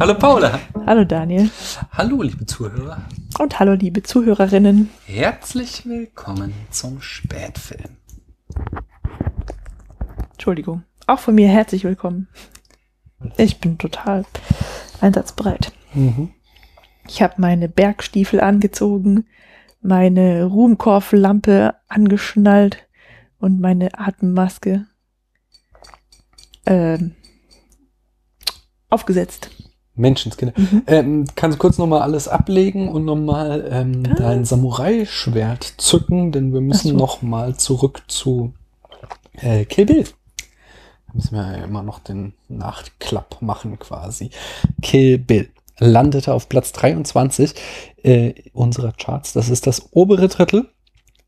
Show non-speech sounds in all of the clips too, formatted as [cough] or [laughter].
Hallo Paula. Hallo Daniel. Hallo liebe Zuhörer. Und hallo liebe Zuhörerinnen. Herzlich willkommen zum Spätfilm. Entschuldigung. Auch von mir herzlich willkommen. Ich bin total einsatzbereit. Mhm. Ich habe meine Bergstiefel angezogen, meine Ruhmkorflampe angeschnallt und meine Atemmaske ähm, aufgesetzt. Menschenskinder. Mhm. Ähm, kannst du kurz nochmal alles ablegen und nochmal ähm, Ah. dein Samurai-Schwert zücken, denn wir müssen so. nochmal zurück zu äh, Kill Bill. Da müssen wir ja immer noch den Nachklapp machen quasi. Kill Bill landete auf Platz 23 äh, unserer Charts. Das ist das obere Drittel.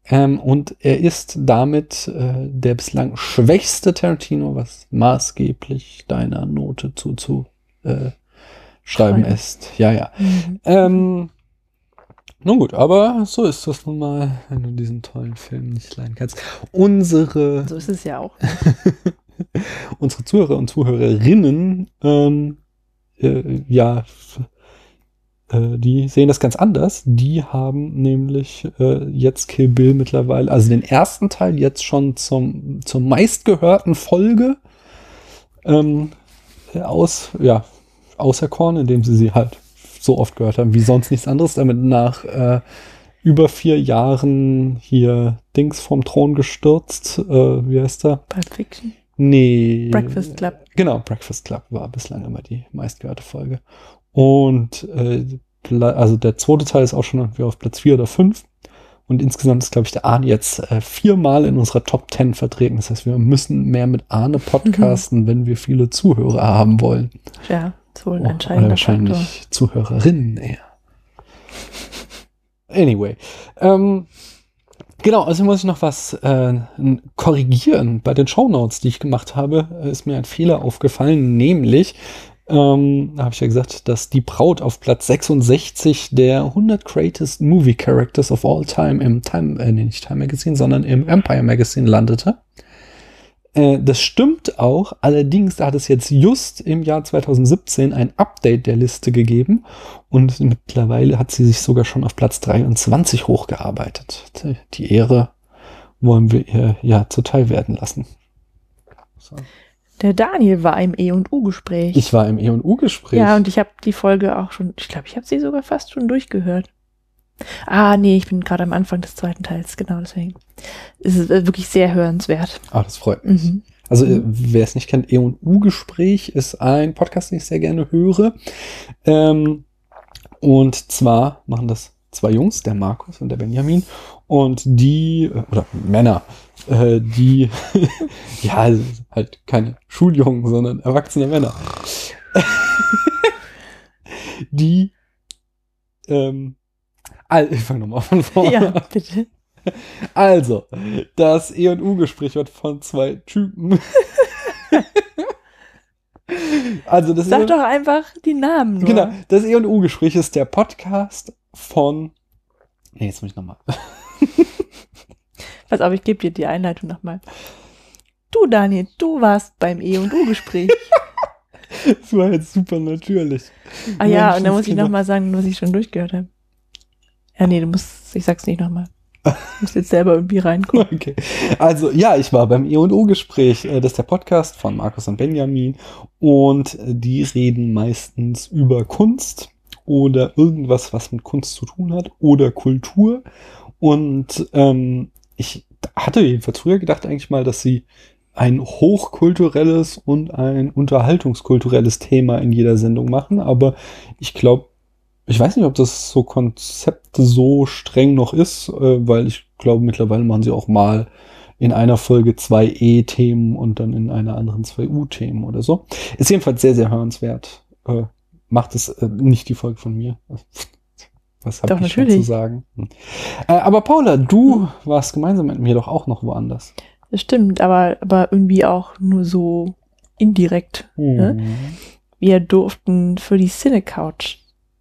Ähm, und er ist damit äh, der bislang schwächste Tarantino, was maßgeblich deiner Note zuzu äh, ist. Ja, ja. Mhm. Ähm, nun gut, aber so ist das nun mal, wenn du diesen tollen Film nicht leiden kannst. Unsere, So ist es ja auch. [laughs] [laughs] unsere Zuhörer und Zuhörerinnen, ähm, äh, ja, äh, die sehen das ganz anders. Die haben nämlich äh, jetzt Kill Bill mittlerweile, also den ersten Teil jetzt schon zum, zur meistgehörten Folge ähm, aus, ja, auserkoren, indem sie sie halt so oft gehört haben, wie sonst nichts anderes, damit nach äh, über vier Jahren hier Dings vom Thron gestürzt, äh, wie heißt er? Pulp Fiction. Nee. Breakfast Club. Genau, Breakfast Club war bislang immer die meistgehörte Folge. Und äh, also der zweite Teil ist auch schon irgendwie auf Platz vier oder fünf. Und insgesamt ist, glaube ich, der Arne jetzt äh, viermal in unserer Top 10 vertreten. Das heißt, wir müssen mehr mit Arne [laughs] podcasten, wenn wir viele Zuhörer haben wollen. Ja, ist wohl ein Oh, oder entscheidender wahrscheinlich Faktor. Zuhörerinnen eher. Anyway. Ähm, genau, also muss ich noch was äh, korrigieren. Bei den Shownotes, die ich gemacht habe, ist mir ein Fehler aufgefallen, nämlich ähm, da habe ich ja gesagt, dass die Braut auf Platz 66 der 100 Greatest Movie Characters of All Time im Time, äh, nee, nicht Time Magazine, sondern im Empire Magazine landete. Äh, das stimmt auch, allerdings hat es jetzt just im Jahr 2017 ein Update der Liste gegeben und mittlerweile hat sie sich sogar schon auf Platz 23 hochgearbeitet. Die Ehre wollen wir ihr ja zuteil werden lassen. So. Der Daniel war im E und U-Gespräch. Ich war im E&U-Gespräch. Ja, und ich habe die Folge auch schon, ich glaube, ich habe sie sogar fast schon durchgehört. Ah, nee, ich bin gerade am Anfang des zweiten Teils, genau deswegen. Es ist äh, wirklich sehr hörenswert. Ah, das freut mich. Mhm. Also, äh, wer es nicht kennt, E&U-Gespräch ist ein Podcast, den ich sehr gerne höre. Ähm, und zwar machen das zwei Jungs, der Markus und der Benjamin. Und die, äh, oder Männer, äh, die, [laughs] ja, halt keine Schuljungen, sondern erwachsene Männer. [laughs] die, ähm, all, ich fange nochmal von vorne Ja, bitte. Also, das E&U-Gespräch wird von zwei Typen. [laughs] also, das Sag E- doch einfach die Namen nur. Genau, das E&U-Gespräch ist der Podcast von. Nee, jetzt muss ich nochmal. Pass auf, ich gebe dir die Einleitung nochmal. Du, Daniel, du warst beim E und U-Gespräch. [laughs] Das war jetzt super natürlich. Ah ja, und dann muss ich nochmal sagen, was ich schon durchgehört habe. Ja, nee, du musst, ich sag's nicht nochmal. Du musst jetzt selber irgendwie reingucken. [laughs] Okay. Also, ja, ich war beim E&O-Gespräch. Äh, Das ist der Podcast von Markus und Benjamin. Und äh, die reden meistens über Kunst oder irgendwas, was mit Kunst zu tun hat oder Kultur. Und ähm, ich hatte jedenfalls früher gedacht eigentlich mal, dass sie ein hochkulturelles und ein unterhaltungskulturelles Thema in jeder Sendung machen. Aber ich glaube, ich weiß nicht, ob das so Konzept so streng noch ist, äh, weil ich glaube, mittlerweile machen sie auch mal in einer Folge zwei E-Themen und dann in einer anderen zwei U-Themen oder so. Ist jedenfalls sehr, sehr hörenswert. Äh, macht es äh, nicht die Folge von mir. Was habe ich schon natürlich. zu sagen? Hm. Äh, aber Paula, du warst gemeinsam mit mir doch auch noch woanders. Das stimmt, aber, aber irgendwie auch nur so indirekt. Ne? Mhm. Wir durften für die Cine-Couch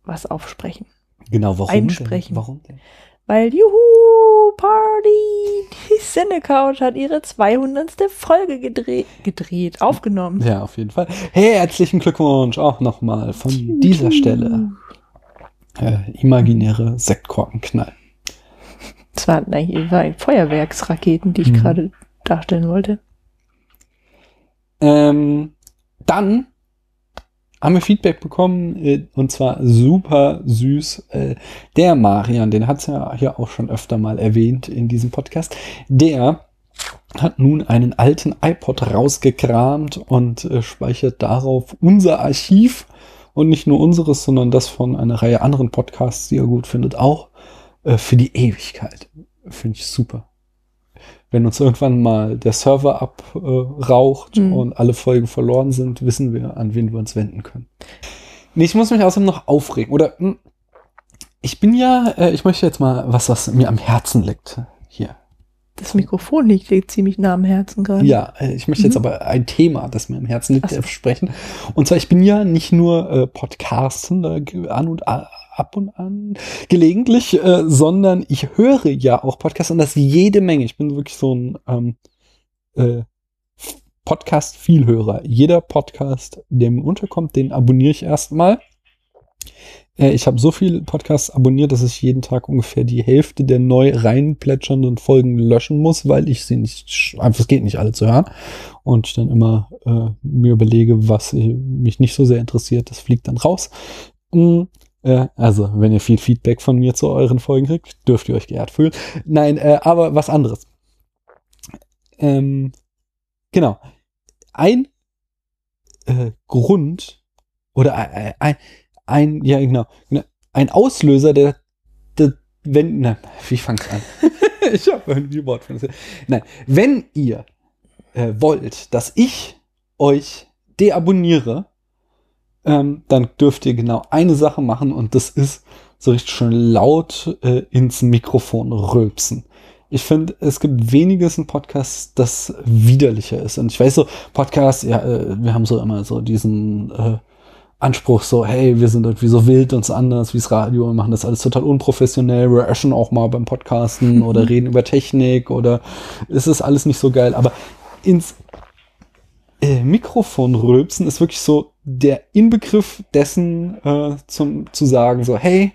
was aufsprechen. Genau, warum Einsprechen. denn? Warum denn? Weil, juhu, Party! Die Cine-Couch hat ihre 200. Folge gedreht, gedreht, aufgenommen. Ja, auf jeden Fall. Hey, herzlichen Glückwunsch auch nochmal von dieser Stelle. Äh, imaginäre Sektkorken knallen. Das waren war Feuerwerksraketen, die ich Mhm. gerade darstellen wollte. Ähm, dann haben wir Feedback bekommen, äh, und zwar super süß. Äh, der Marian, den hat's ja hier auch schon öfter mal erwähnt in diesem Podcast, der hat nun einen alten iPod rausgekramt und äh, speichert darauf unser Archiv und nicht nur unseres, sondern das von einer Reihe anderen Podcasts, die er gut findet, auch äh, für die Ewigkeit. Finde ich super. Wenn uns irgendwann mal der Server abraucht Hm. und alle Folgen verloren sind, wissen wir, an wen wir uns wenden können. Nee, ich muss mich außerdem noch aufregen. Oder hm, ich bin ja, äh, ich möchte jetzt mal was, was mir am Herzen liegt. Hier. Das Mikrofon liegt dir ziemlich nah am Herzen gerade. Ja, äh, ich möchte jetzt Mhm. aber ein Thema, das mir am Herzen liegt, so. äh, sprechen. Und zwar, ich bin ja nicht nur äh, Podcasten ge- an und ab und an gelegentlich, äh, sondern ich höre ja auch Podcasts und das jede Menge. Ich bin wirklich so ein ähm, äh, Podcast-Vielhörer. Jeder Podcast, der mir unterkommt, den abonniere ich erstmal. Äh, ich habe so viele Podcasts abonniert, dass ich jeden Tag ungefähr die Hälfte der neu reinplätschernden Folgen löschen muss, weil ich sie nicht, einfach es geht nicht alle zu hören. Und ich dann immer äh, mir überlege, was äh, mich nicht so sehr interessiert, das fliegt dann raus. Mm, äh, also, wenn ihr viel Feedback von mir zu euren Folgen kriegt, dürft ihr euch geehrt fühlen. Nein, äh, aber was anderes. Ähm, genau. Ein äh, Grund oder ein, ein, ein, ja genau, genau, ein Auslöser, der, der wenn, na, wie fang's an? [laughs] ich habe irgendwie Wort von Nein, wenn ihr äh, wollt, dass ich euch deabonniere, ähm, dann dürft ihr genau eine Sache machen und das ist so richtig schön laut äh, ins Mikrofon rülpsen. Ich finde, es gibt weniges in Podcasts, das widerlicher ist. Und ich weiß so, Podcasts, ja, äh, wir haben so immer so diesen äh, Anspruch, so, hey, wir sind irgendwie so wild und so anders wie's Radio und machen das alles total unprofessionell. Wir öschen auch mal beim Podcasten [laughs] oder reden über Technik oder es ist alles nicht so geil. Aber ins äh, Mikrofon rülpsen ist wirklich so der Inbegriff dessen, äh, zum, zu sagen, so, hey,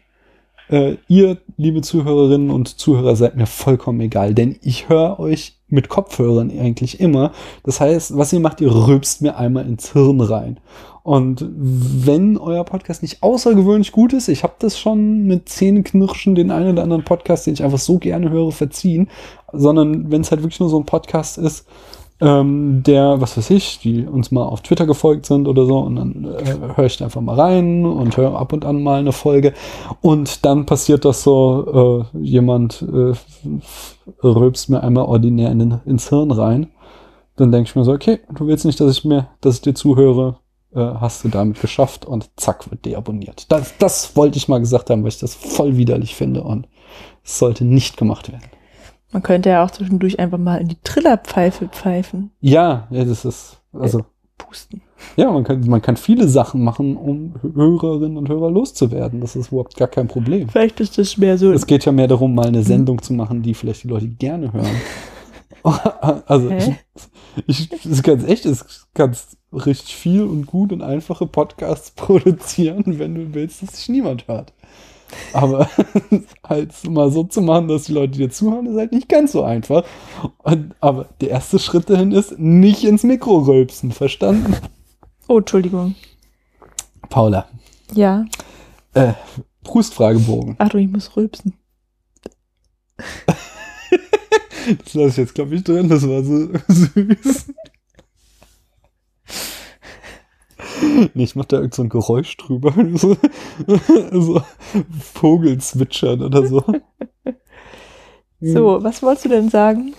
äh, ihr, liebe Zuhörerinnen und Zuhörer, seid mir vollkommen egal, denn ich höre euch mit Kopfhörern eigentlich immer. Das heißt, was ihr macht, ihr rülpst mir einmal ins Hirn rein. Und wenn euer Podcast nicht außergewöhnlich gut ist, ich habe das schon mit Zähneknirschen den einen oder anderen Podcast, den ich einfach so gerne höre, verziehen, sondern wenn es halt wirklich nur so ein Podcast ist, ähm, der, was weiß ich, die uns mal auf Twitter gefolgt sind oder so, und dann äh, höre ich da einfach mal rein und höre ab und an mal eine Folge. Und dann passiert das so, äh, jemand äh, rülpst mir einmal ordinär in den, ins Hirn rein. Dann denke ich mir so, okay, du willst nicht, dass ich mir, dass ich dir zuhöre, äh, hast du damit geschafft und zack, wird deabonniert. Das, das wollte ich mal gesagt haben, weil ich das voll widerlich finde und es sollte nicht gemacht werden. Man könnte ja auch zwischendurch einfach mal in die Trillerpfeife pfeifen, Ja, ja, das ist, also, pusten. ja, man kann, man kann viele Sachen machen, um Hörerinnen und Hörer loszuwerden. Das ist überhaupt gar kein Problem. Vielleicht ist das mehr so. Es geht ja mehr darum, mal eine Sendung zu machen, die vielleicht die Leute gerne hören. [laughs] [laughs] also, Hä? ich, ich ist ganz echt, es kannst richtig viel und gut und einfache Podcasts [laughs] produzieren, wenn du willst, dass sich niemand hört. Aber [laughs] halt mal so zu machen, dass die Leute dir zuhören, ist halt nicht ganz so einfach. Und, aber der erste Schritt dahin ist, nicht ins Mikro rülpsen, verstanden? Oh, Entschuldigung. Paula, Ja. äh, Brustfragebogen. Achtung, ich muss rülpsen. [laughs] Das lasse ich jetzt, glaube ich, drin, das war so [laughs] süß. [laughs] Nee, ich mach da irgend so ein Geräusch drüber. [laughs] So, so Vogel zwitschern oder so. [laughs] So, was wolltest du denn sagen?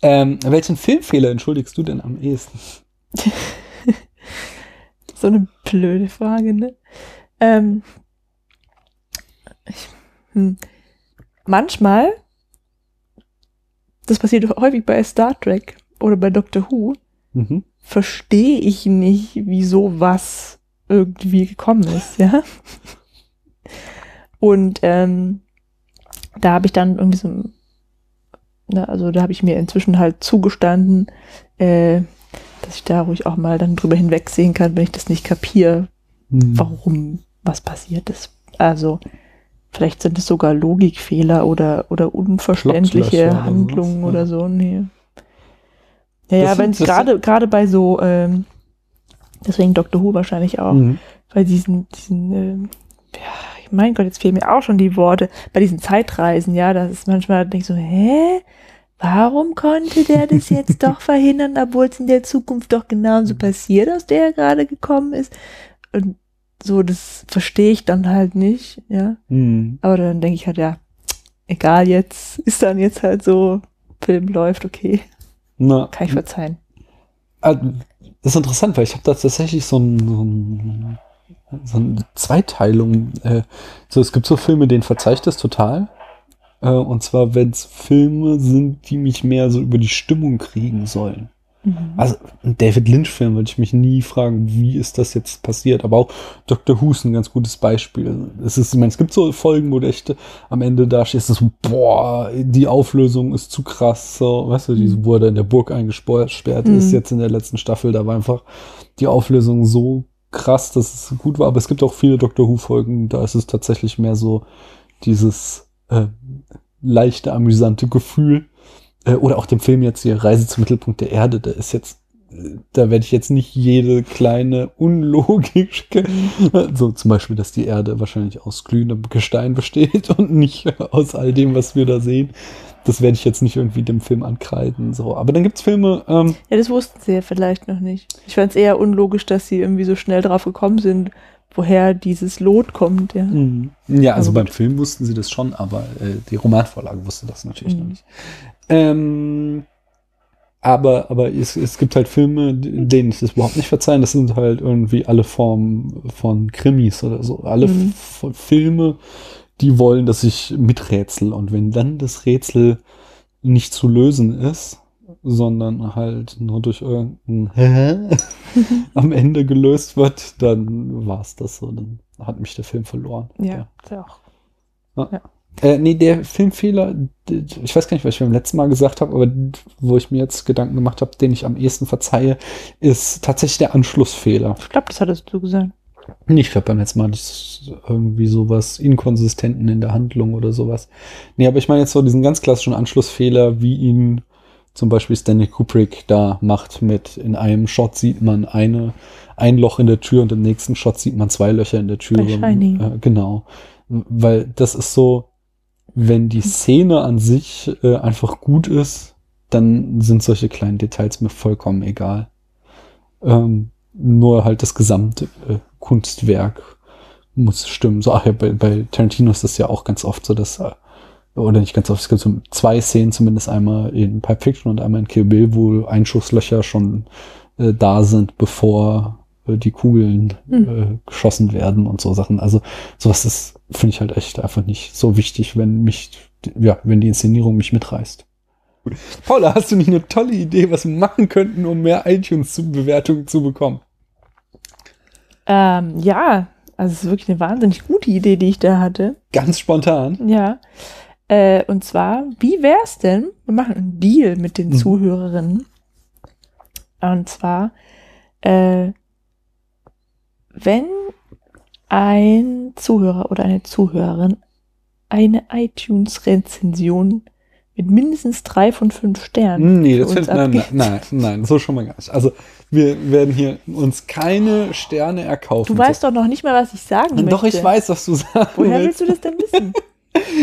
Ähm, welchen Filmfehler entschuldigst du denn am ehesten? So eine blöde Frage, ne? Ähm, ich, hm. Manchmal, das passiert häufig bei Star Trek oder bei Doctor Who, Mhm. Verstehe ich nicht, wieso was irgendwie gekommen ist, ja. Und ähm, da habe ich dann irgendwie so, na, also da habe ich mir inzwischen halt zugestanden, äh, dass ich da ruhig auch mal dann drüber hinwegsehen kann, wenn ich das nicht kapiere, Mhm. warum was passiert ist. Also vielleicht sind es sogar Logikfehler oder, oder unverständliche Handlungen oder so. Nee. Ja, ja, wenn es gerade gerade bei so, ähm, deswegen Doctor Who wahrscheinlich auch, Mhm. bei diesen, diesen, ähm, ja, mein Gott, jetzt fehlen mir auch schon die Worte, bei diesen Zeitreisen, ja, das ist manchmal, denk ich so, hä? Warum konnte der das jetzt [laughs] doch verhindern, obwohl es in der Zukunft doch genauso passiert, aus der er gerade gekommen ist? Und so, das verstehe ich dann halt nicht, ja. Mhm. Aber dann denke ich halt, ja, egal jetzt, ist dann jetzt halt so, Film läuft, okay, Na, kann ich verzeihen. Ah, Das ist interessant, weil ich habe da tatsächlich so, ein, so, ein, so eine Zweiteilung. Äh, so, es gibt so Filme, denen verzeih ich das total. Äh, und zwar, wenn es Filme sind, die mich mehr so über die Stimmung kriegen sollen. Mhm. Also ein David Lynch-Film würde ich mich nie fragen, wie ist das jetzt passiert. Aber auch Dr. Who ist ein ganz gutes Beispiel. Es ist, ich meine, es gibt so Folgen, wo du echt am Ende da stehst, so, boah, die Auflösung ist zu krass. So, weißt du, die, Mhm. wo er da in der Burg eingesperrt Mhm. ist jetzt in der letzten Staffel, da war einfach die Auflösung so krass, dass es gut war. Aber es gibt auch viele Dr. Who-Folgen, da ist es tatsächlich mehr so dieses äh, leichte, amüsante Gefühl. Äh, oder auch dem Film jetzt hier Reise zum Mittelpunkt der Erde, da ist jetzt, da werde ich jetzt nicht jede kleine Unlogik, [laughs] so zum Beispiel, dass die Erde wahrscheinlich aus glühendem Gestein besteht [laughs] und nicht aus all dem, was wir da sehen. Das werde ich jetzt nicht irgendwie dem Film ankreiden. So. Aber dann gibt's Filme, ähm, Ja, das wussten sie ja vielleicht noch nicht. Ich fand es eher unlogisch, dass sie irgendwie so schnell drauf gekommen sind, woher dieses Lot kommt, ja. Mhm. Ja, also Aber beim. Film wussten sie das schon, aber äh, die Romanvorlage wusste das natürlich Mhm. noch nicht. Ähm, aber aber es, es gibt halt Filme, denen ich das überhaupt nicht verzeihen. Das sind halt irgendwie alle Formen von Krimis oder so. Alle Mhm. Filme, die wollen, dass ich miträtsel. Und wenn dann das Rätsel nicht zu lösen ist, sondern halt nur durch irgendein Hä [laughs] am Ende gelöst wird, dann war es das so. Dann hat mich der Film verloren. Ja, ist ja auch. Äh, nee, der Filmfehler, ich weiß gar nicht, was ich beim letzten Mal gesagt habe, aber wo ich mir jetzt Gedanken gemacht habe, den ich am ehesten verzeihe, ist tatsächlich der Anschlussfehler. Ich glaube, das hattest du gesagt. Nee, Ich glaube, beim letzten Mal ich irgendwie sowas Inkonsistenten in der Handlung oder sowas. Nee, aber ich meine jetzt so diesen ganz klassischen Anschlussfehler, wie ihn zum Beispiel Stanley Kubrick da macht mit in einem Shot sieht man eine, ein Loch in der Tür und im nächsten Shot sieht man zwei Löcher in der Tür. Bei Shining. Äh, genau. Weil das ist so, wenn die Szene an sich äh, einfach gut ist, dann sind solche kleinen Details mir vollkommen egal. Ähm, nur halt das gesamte äh, Kunstwerk muss stimmen. So, ach ja, bei, bei Tarantino ist das ja auch ganz oft so, dass, äh, oder nicht ganz oft, es gibt so zwei Szenen zumindest einmal in Pipe Fiction und einmal in Kill Bill, wo Einschusslöcher schon äh, da sind, bevor äh, die Kugeln Hm. äh, geschossen werden und so Sachen. Also sowas ist, finde ich halt echt einfach nicht so wichtig, wenn mich, ja, wenn die Inszenierung mich mitreißt. Paula, hast du nicht eine tolle Idee, was wir machen könnten, um mehr iTunes-Bewertungen zu bekommen? Ähm, ja, also es ist wirklich eine wahnsinnig gute Idee, die ich da hatte. Ganz spontan. Ja. Äh, und zwar, wie wär's denn? Wir machen einen Deal mit den Mhm. Zuhörerinnen. Und zwar, äh, wenn ein Zuhörer oder eine Zuhörerin eine iTunes-Rezension mit mindestens drei von fünf Sternen Nee, für das uns find, nein, nein, nein, nein, so schon mal gar nicht. Also wir werden hier uns keine Sterne erkaufen. Du weißt doch noch nicht mal, was ich sagen möchte. Doch, ich weiß, was du sagst. Woher willst du das denn wissen? [laughs]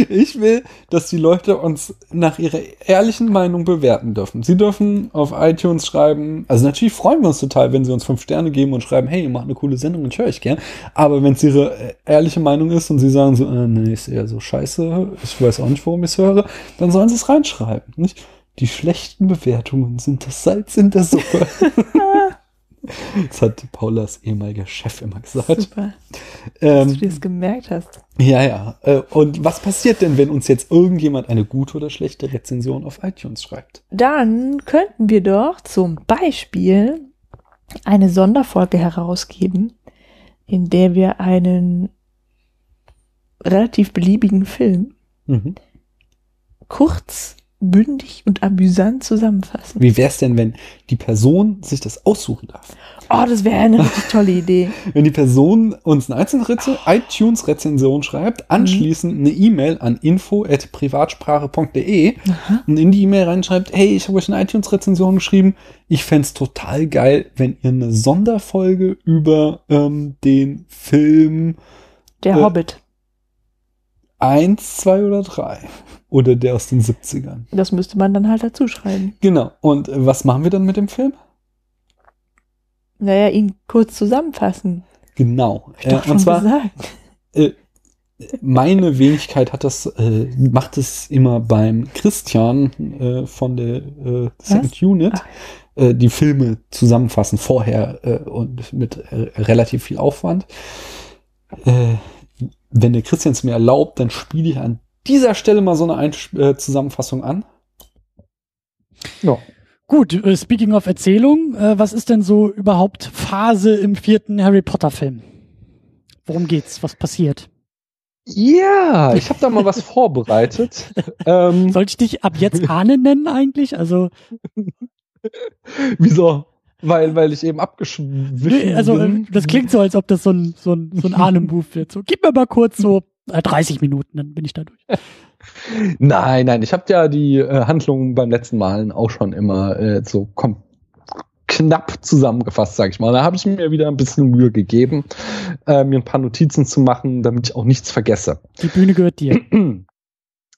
Ich will, dass die Leute uns nach ihrer ehrlichen Meinung bewerten dürfen. Sie dürfen auf iTunes schreiben, also natürlich freuen wir uns total, wenn sie uns fünf Sterne geben und schreiben, hey, ihr macht eine coole Sendung und ich höre euch gern. Aber wenn es ihre äh, ehrliche Meinung ist und sie sagen so, äh, nee, ist eher so scheiße, ich weiß auch nicht, warum ich es höre, dann sollen sie es reinschreiben. Nicht? Die schlechten Bewertungen sind das Salz in der Suppe. [laughs] das hat Paulas ehemaliger Chef immer gesagt. Super. Dass du das gemerkt hast. Ja, ja. Äh, Und was passiert denn, wenn uns jetzt irgendjemand eine gute oder schlechte Rezension auf iTunes schreibt? Dann könnten wir doch zum Beispiel eine Sonderfolge herausgeben, in der wir einen relativ beliebigen Film Mhm. kurz, bündig und amüsant zusammenfassen. Wie wär's denn, wenn die Person sich das aussuchen darf? Oh, das wäre eine richtig tolle Idee. [laughs] Wenn die Person uns eine iTunes-Rezension schreibt, anschließend eine E-Mail an info.privatsprache.de und in die E-Mail reinschreibt, hey, ich habe euch eine iTunes-Rezension geschrieben. Ich fänd's total geil, wenn ihr eine Sonderfolge über ähm, den Film Der Äh, Hobbit. Eins, zwei oder drei oder der aus den 70ern. Das müsste man dann halt dazu schreiben. Genau. Und äh, was machen wir dann mit dem Film? Naja, ihn kurz zusammenfassen. Genau. Hab ich doch Äh, schon und zwar gesagt. äh, meine Wenigkeit hat das, äh, macht es immer beim Christian äh, von der äh, Second Unit, Ach. äh, die Filme zusammenfassen vorher äh, und mit äh, relativ viel Aufwand. Äh, wenn der Christian es mir erlaubt, dann spiele ich an dieser Stelle mal so eine Einsch äh, Zusammenfassung an. Ja. Gut, äh, speaking of Erzählung, äh, was ist denn so überhaupt Phase im vierten Harry Potter Film? Worum geht's? Was passiert? Ja, ich habe da mal was [laughs] vorbereitet. ähm, Sollte ich dich ab jetzt Ahne nennen eigentlich? Also, [laughs] wieso? Weil, weil ich eben abgeschwiffen nee, also äh, bin. das klingt so, als ob das so ein, so ein, so ein [laughs] Ahne-Move wird. So, gib mir mal kurz so äh, 30 Minuten, dann bin ich da durch. [laughs] Nein, nein, ich habe ja die äh, Handlung beim letzten Malen auch schon immer äh, so kom knapp zusammengefasst, sag ich mal. Da habe ich mir wieder ein bisschen Mühe gegeben, äh, mir ein paar Notizen zu machen, damit ich auch nichts vergesse. Die Bühne gehört dir. [clears throat]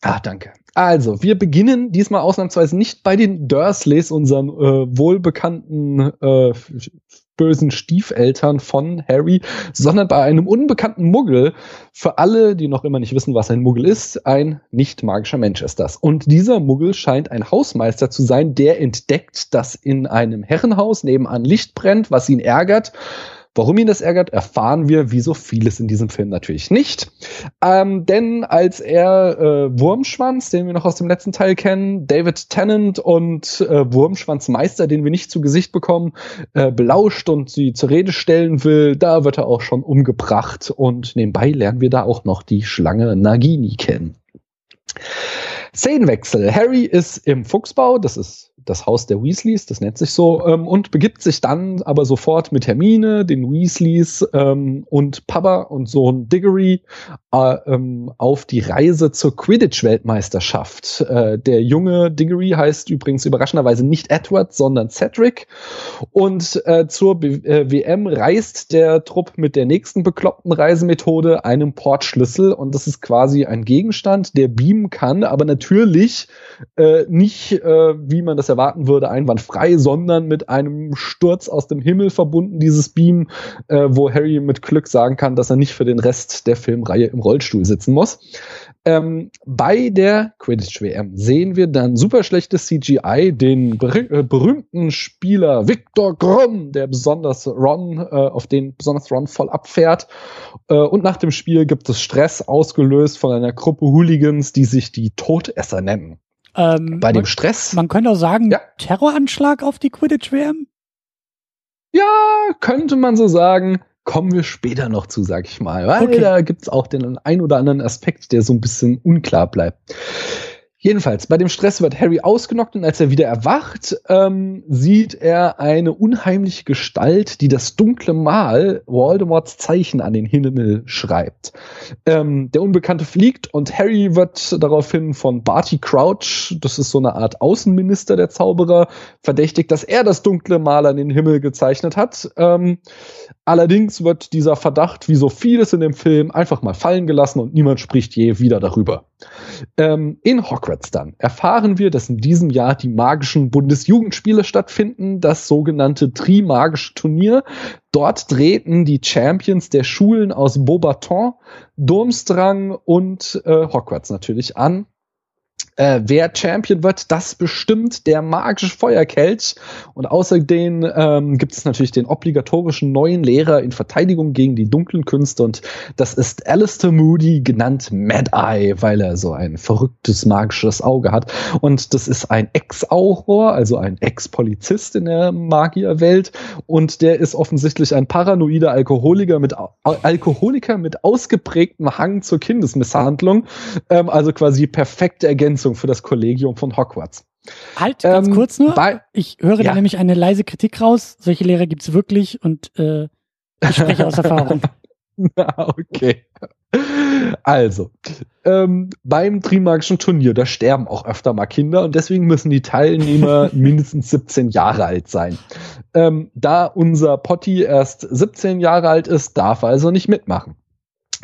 Ah, danke. Also, wir beginnen diesmal ausnahmsweise nicht bei den Dursleys, unseren äh, wohlbekannten äh, bösen Stiefeltern von Harry, sondern bei einem unbekannten Muggel. Für alle, die noch immer nicht wissen, was ein Muggel ist, ein nicht magischer Mensch ist das. Und dieser Muggel scheint ein Hausmeister zu sein, der entdeckt, dass in einem Herrenhaus nebenan Licht brennt, was ihn ärgert. Warum ihn das ärgert, erfahren wir, wie so vieles in diesem Film natürlich nicht. Ähm, denn als er äh, Wurmschwanz, den wir noch aus dem letzten Teil kennen, David Tennant und äh, Wurmschwanzmeister, den wir nicht zu Gesicht bekommen, äh, belauscht und sie zur Rede stellen will, da wird er auch schon umgebracht. Und nebenbei lernen wir da auch noch die Schlange Nagini kennen. Szenenwechsel. Harry ist im Fuchsbau, das ist das Haus der Weasleys, das nennt sich so, ähm, und begibt sich dann aber sofort mit Hermine, den Weasleys ähm, und Papa und Sohn Diggory äh, ähm, auf die Reise zur Quidditch-Weltmeisterschaft. Äh, der junge Diggory heißt übrigens überraschenderweise nicht Edward, sondern Cedric. Und äh, zur B äh, WM reist der Trupp mit der nächsten bekloppten Reisemethode, einem Portschlüssel. Und das ist quasi ein Gegenstand, der beamen kann, aber natürlich äh, nicht, äh, wie man das erwarten würde, einwandfrei, sondern mit einem Sturz aus dem Himmel verbunden, dieses Beam, äh, wo Harry mit Glück sagen kann, dass er nicht für den Rest der Filmreihe im Rollstuhl sitzen muss. Ähm, bei der Quidditch-WM sehen wir dann super schlechtes CGI, den ber äh, berühmten Spieler Victor Grom, der besonders Ron, äh, auf den besonders Ron voll abfährt. Äh, und nach dem Spiel gibt es Stress, ausgelöst von einer Gruppe Hooligans, die sich die Todesser nennen. Ähm, Bei dem man, Stress, man könnte auch sagen, Ja. Terroranschlag auf die Quidditch-WM? ja, könnte man so sagen, kommen wir später noch zu, sag ich mal. Weil Okay. da gibt's auch den ein oder anderen Aspekt, der so ein bisschen unklar bleibt. Jedenfalls, bei dem Stress wird Harry ausgenockt und als er wieder erwacht, ähm, sieht er eine unheimliche Gestalt, die das dunkle Mal, Voldemorts Zeichen an den Himmel schreibt. Ähm, der Unbekannte fliegt und Harry wird daraufhin von Barty Crouch, das ist so eine Art Außenminister der Zauberer, verdächtigt, dass er das dunkle Mal an den Himmel gezeichnet hat. Ähm, allerdings wird dieser Verdacht, wie so vieles in dem Film, einfach mal fallen gelassen und niemand spricht je wieder darüber. Ähm, in Hogwarts dann erfahren wir, dass in diesem Jahr die magischen Bundesjugendspiele stattfinden, das sogenannte Trimagische Turnier. Dort treten die Champions der Schulen aus Beaubaton, Durmstrang und äh, Hogwarts natürlich an. Äh, wer Champion wird, das bestimmt der magische Feuerkelch. Und außerdem ähm, gibt es natürlich den obligatorischen neuen Lehrer in Verteidigung gegen die dunklen Künste. Und das ist Alistair Moody, genannt Mad Eye, weil er so ein verrücktes magisches Auge hat. Und das ist ein Ex-Auror, also ein Ex-Polizist in der Magierwelt. Und der ist offensichtlich ein paranoider Alkoholiker mit, Alkoholiker mit ausgeprägtem Hang zur Kindesmisshandlung. Ähm, also quasi perfekte Ergänzung für das Kollegium von Hogwarts. Halt, ganz Ähm, kurz nur. bei- Ich höre Ja. da nämlich eine leise Kritik raus. Solche Lehrer gibt's wirklich und äh, ich spreche aus [laughs] Erfahrung. Na, okay. Also, ähm, beim Trimagischen Turnier, da sterben auch öfter mal Kinder und deswegen müssen die Teilnehmer [laughs] mindestens 17 Jahre alt sein. Ähm, da unser Potti erst 17 Jahre alt ist, darf er also nicht mitmachen.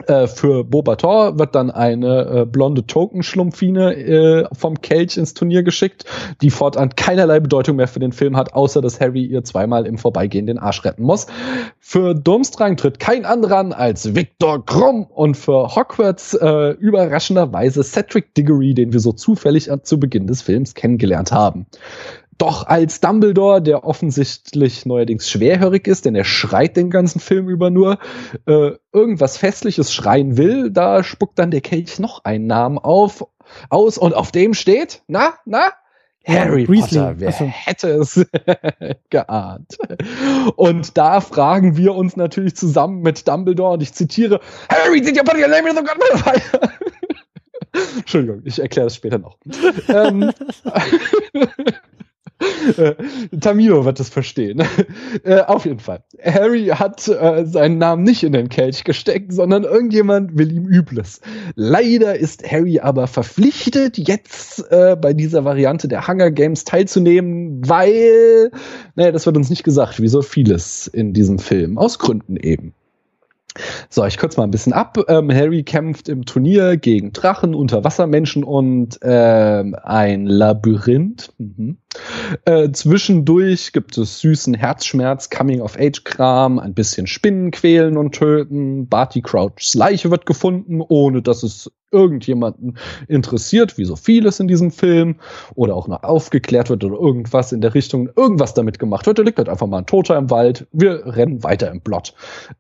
Äh, für Bobator wird dann eine äh, blonde Token-Schlumpfine äh, vom Kelch ins Turnier geschickt, die fortan keinerlei Bedeutung mehr für den Film hat, außer dass Harry ihr zweimal im Vorbeigehen den Arsch retten muss. Für Durmstrang tritt kein anderer an als Victor Krumm und für Hogwarts äh, überraschenderweise Cedric Diggory, den wir so zufällig zu Beginn des Films kennengelernt haben. Doch als Dumbledore, der offensichtlich neuerdings schwerhörig ist, denn er schreit den ganzen Film über nur, äh, irgendwas Festliches schreien will, da spuckt dann der Kelch noch einen Namen auf, aus und auf dem steht, na, na, Harry Weasley. Potter, wer Ach so. hätte es [laughs] geahnt? Und da fragen wir uns natürlich zusammen mit Dumbledore und ich zitiere, Harry, did you put your name in the God [laughs] Entschuldigung, ich erkläre es später noch. ähm, äh, [laughs] Tamino wird es verstehen. [laughs] äh, auf jeden Fall. Harry hat äh, seinen Namen nicht in den Kelch gesteckt, sondern irgendjemand will ihm Übles. Leider ist Harry aber verpflichtet, jetzt äh, bei dieser Variante der Hunger Games teilzunehmen, weil, naja, das wird uns nicht gesagt, wie so vieles in diesem Film. Aus Gründen eben. So, ich kürze mal ein bisschen ab. Ähm, Harry kämpft im Turnier gegen Drachen, Unterwassermenschen und ähm, ein Labyrinth. Mhm. Äh, zwischendurch gibt es süßen Herzschmerz, Coming-of-Age-Kram, ein bisschen Spinnen quälen und töten. Barty Crouchs Leiche wird gefunden, ohne dass es irgendjemanden interessiert, wie so vieles in diesem Film, oder auch noch aufgeklärt wird oder irgendwas in der Richtung, irgendwas damit gemacht wird. Da liegt halt einfach mal ein Toter im Wald. Wir rennen weiter im Plot.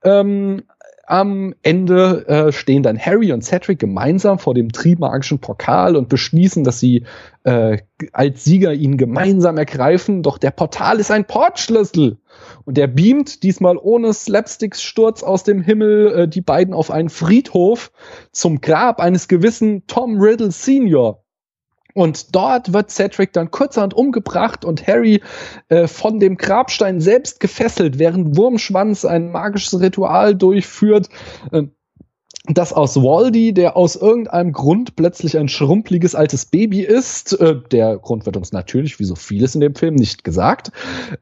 Ähm, am Ende äh, stehen dann Harry und Cedric gemeinsam vor dem trimagischen Pokal und beschließen, dass sie äh, als Sieger ihn gemeinsam ergreifen. Doch der Portal ist ein Portschlüssel. Und der beamt diesmal ohne Slapsticks-Sturz aus dem Himmel äh, die beiden auf einen Friedhof zum Grab eines gewissen Tom Riddle Senior. Und dort wird Cedric dann kurzerhand umgebracht und Harry äh, von dem Grabstein selbst gefesselt, während Wurmschwanz ein magisches Ritual durchführt, äh, das aus Waldy, der aus irgendeinem Grund plötzlich ein schrumpeliges altes Baby ist, äh, der Grund wird uns natürlich, wie so vieles in dem Film, nicht gesagt,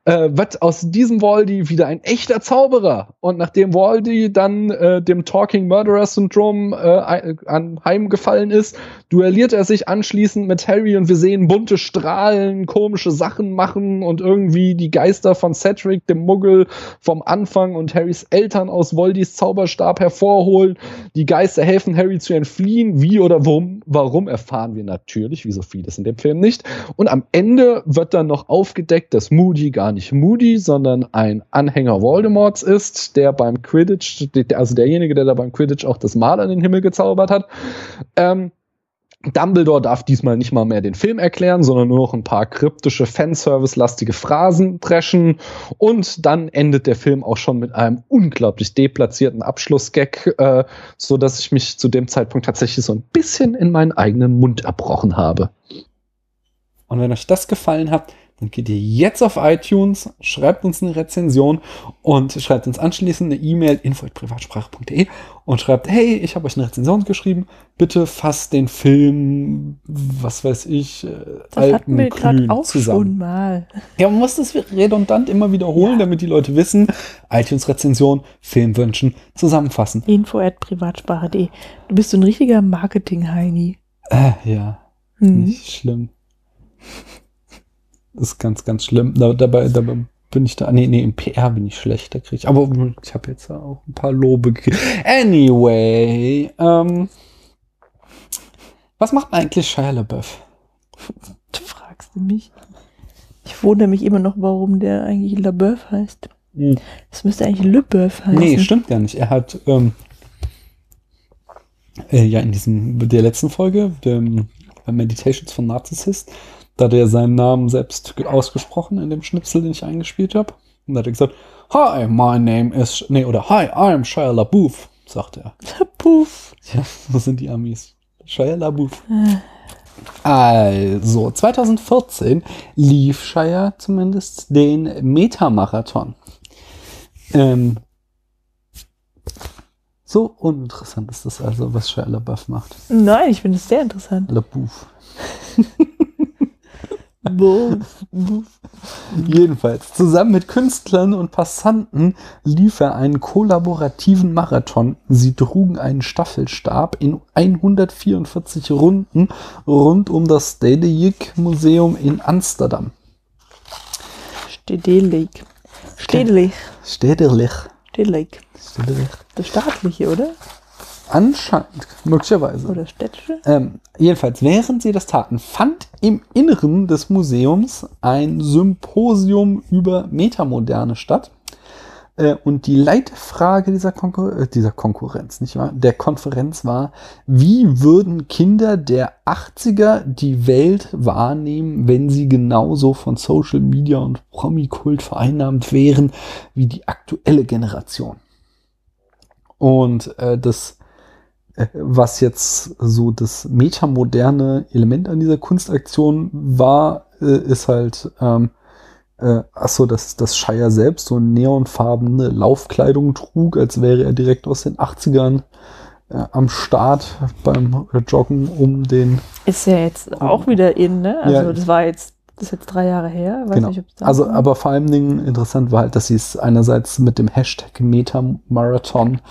äh, wird aus diesem Waldy wieder ein echter Zauberer. Und nachdem Waldy dann äh, dem Talking Murderer Syndrom äh, anheimgefallen ist, duelliert er sich anschließend mit Harry und wir sehen bunte Strahlen, komische Sachen machen und irgendwie die Geister von Cedric, dem Muggel, vom Anfang und Harrys Eltern aus Waldys Zauberstab hervorholen. Die Geister helfen Harry zu entfliehen. Wie oder warum, warum erfahren wir natürlich, wie so vieles in dem Film nicht. Und am Ende wird dann noch aufgedeckt, dass Moody gar nicht Moody, sondern ein Anhänger Voldemorts ist, der beim Quidditch, also derjenige, der da beim Quidditch auch das Mal an den Himmel gezaubert hat. Ähm, Dumbledore darf diesmal nicht mal mehr den Film erklären, sondern nur noch ein paar kryptische Fanservice-lastige Phrasen dreschen. Und dann endet der Film auch schon mit einem unglaublich deplatzierten Abschlussgag, äh, so dass ich mich zu dem Zeitpunkt tatsächlich so ein bisschen in meinen eigenen Mund erbrochen habe. Und wenn euch das gefallen hat, dann geht ihr jetzt auf iTunes, schreibt uns eine Rezension und schreibt uns anschließend eine E-Mail info@privatsprache.de und schreibt, hey, ich habe euch eine Rezension geschrieben, bitte fasst den Film, was weiß ich, äh, Das hatten wir gerade auch schon mal. Ja, man muss das redundant immer wiederholen, damit die Leute wissen, iTunes-Rezension, Filmwünschen zusammenfassen. Info at privatsprache.de. Du bist so ein richtiger Marketing-Heini. Äh, ja, Hm. nicht schlimm. Das [laughs] ist ganz, ganz schlimm. Da, dabei, dabei bin ich da. Nee, nee, im PR bin ich schlecht. Da krieg ich. Aber ich habe jetzt auch ein paar Lobe gekriegt. Anyway, ähm, was macht eigentlich Shia LaBeouf? Du fragst du mich. Ich wundere mich immer noch, warum der eigentlich LaBeouf heißt. Hm. Das müsste eigentlich LeBeouf heißen. Nee, stimmt gar nicht. Er hat ähm, äh, ja in diesem der letzten Folge, dem Meditations von Narcissist, da hat er seinen Namen selbst ge- ausgesprochen in dem Schnipsel, den ich eingespielt habe. Und da hat er gesagt, Hi, my name is, nee, oder Hi, I'm Shia LaBeouf, sagt er. Puff. Ja, [laughs] so sind die Amis. Shia LaBeouf. Also, 2014 lief Shia zumindest den Metamarathon. Ähm, so uninteressant ist das also, was Shia LaBeouf macht. Nein, ich finde es sehr interessant. LaBeouf. [laughs] Jedenfalls, zusammen mit Künstlern und Passanten lief er einen kollaborativen Marathon. Sie trugen einen Staffelstab in 144 Runden rund um das Stedelijk Museum in Amsterdam. Stedelijk. Stedelijk. Stedelijk. Stedelijk. Stedelijk. Das staatliche, oder? Anscheinend, möglicherweise. Oder städtische? Ähm, jedenfalls, während sie das taten, fand im Inneren des Museums ein Symposium über Metamoderne statt. Äh, und die Leitfrage dieser, Konkur äh, dieser Konkurrenz, nicht wahr? Der Konferenz war, wie würden Kinder der 80er die Welt wahrnehmen, wenn sie genauso von Social Media und Promikult vereinnahmt wären wie die aktuelle Generation? Und äh, das was jetzt so das metamoderne Element an dieser Kunstaktion war, äh, ist halt, ähm, äh, achso, dass das Shire selbst so neonfarbene Laufkleidung trug, als wäre er direkt aus den 80ern äh, am Start beim Joggen um den. Ist ja jetzt auch wieder in, ne? Also Ja. das war jetzt, ist jetzt drei Jahre her. Weiß Genau. nicht, Also, war. aber vor allen Dingen interessant war halt, dass sie es einerseits mit dem Hashtag Metamarathon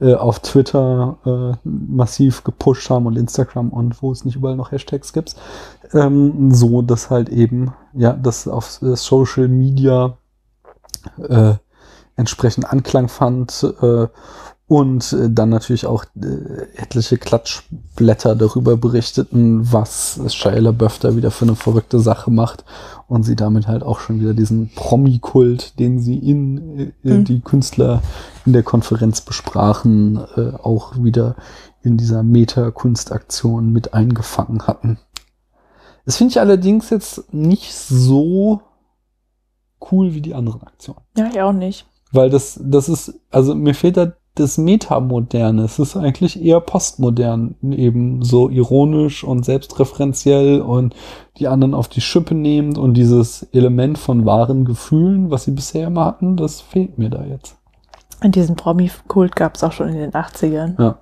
äh, auf Twitter äh, massiv gepusht haben und Instagram und wo es nicht überall noch Hashtags gibt. Ähm, so, dass halt eben, ja, das auf äh, Social Media äh, entsprechend Anklang fand äh, und äh, dann natürlich auch äh, etliche Klatschblätter darüber berichteten, was Shia LaBeouf da wieder für eine verrückte Sache macht und sie damit halt auch schon wieder diesen Promi-Kult, den sie in äh, Mhm. die Künstler in der Konferenz besprachen, äh, auch wieder in dieser Meta-Kunstaktion mit eingefangen hatten. Das finde ich allerdings jetzt nicht so cool wie die anderen Aktionen. ja, ich auch nicht. Weil das, das ist, also mir fehlt da das Metamoderne. Es ist eigentlich eher postmodern, eben so ironisch und selbstreferenziell und die anderen auf die Schippe nehmend und dieses Element von wahren Gefühlen, was sie bisher immer hatten, das fehlt mir da jetzt. Und diesen Promi-Kult gab es auch schon in den 80ern. Ja.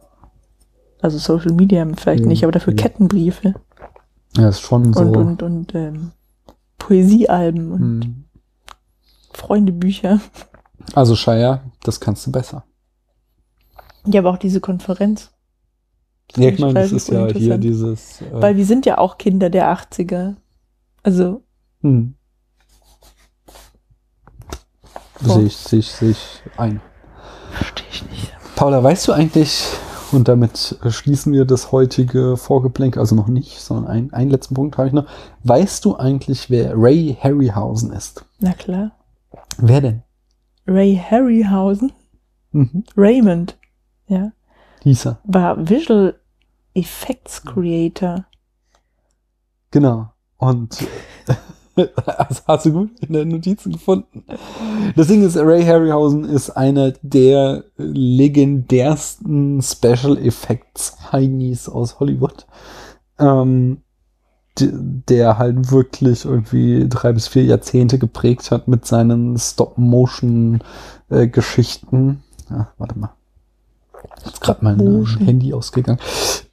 Also Social Media vielleicht Mhm. nicht, aber dafür Ja. Kettenbriefe Ja, ist schon so. und, und, und ähm, Poesiealben und Hm. Freundebücher. Also Shire, das kannst du besser. Ja, aber auch diese Konferenz. Das Ja, ich meine, das ist ja hier dieses. Äh, Weil wir sind ja auch Kinder der 80er. Also, hm. So. Sehe ich, sehe ich, sehe ich ein. verstehe ich nicht. Paula, weißt du eigentlich, und damit schließen wir das heutige Vorgeplänkel, also noch nicht, sondern ein, einen letzten Punkt habe ich noch. Weißt du eigentlich, wer Ray Harryhausen ist? Na klar. Wer denn? Ray Harryhausen, Mhm. Raymond, ja, Hieß er. war Visual Effects Creator. Genau. Und [laughs] das hast du gut in den Notizen gefunden. Das Ding ist, Ray Harryhausen ist einer der legendärsten Special Effects Heinis aus Hollywood. Ähm, der halt wirklich irgendwie drei bis vier Jahrzehnte geprägt hat mit seinen Stop-Motion-Geschichten. ja, warte mal. Jetzt gerade mein äh. Handy ausgegangen.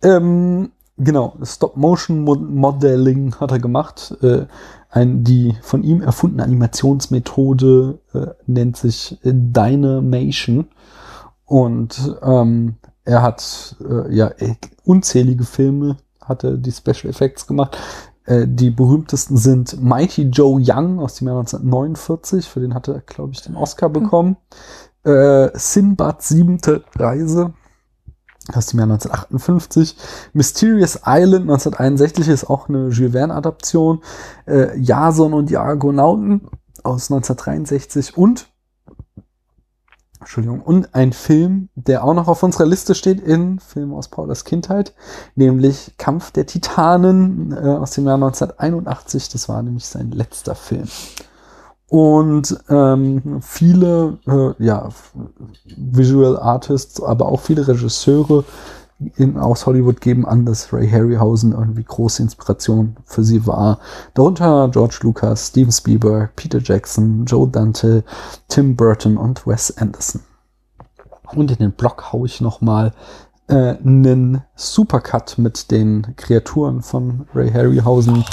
Ähm, genau, Stop-Motion-Modeling hat er gemacht. Äh, ein, die von ihm erfundene Animationsmethode äh, nennt sich äh, Dynamation. Und ähm, er hat äh, ja äh, unzählige Filme, hat er die Special Effects gemacht. Die berühmtesten sind Mighty Joe Young aus dem Jahr 1949, für den hat er, glaube ich, den Oscar bekommen. Äh, Sinbad siebente Reise aus dem Jahr 1958. Mysterious Island 1961 ist auch eine Jules Verne-Adaption. Äh, Jason und die Argonauten aus 1963 und Entschuldigung, und ein Film, der auch noch auf unserer Liste steht in Film aus Paulas Kindheit, nämlich Kampf der Titanen äh, aus dem Jahr 1981. Das war nämlich sein letzter Film. Und ähm, viele äh, ja, Visual Artists, aber auch viele Regisseure in, aus Hollywood geben an, dass Ray Harryhausen irgendwie große Inspiration für sie war. Darunter George Lucas, Steven Spielberg, Peter Jackson, Joe Dante, Tim Burton und Wes Anderson. Und in den Blog haue ich nochmal äh, einen Supercut mit den Kreaturen von Ray Harryhausen.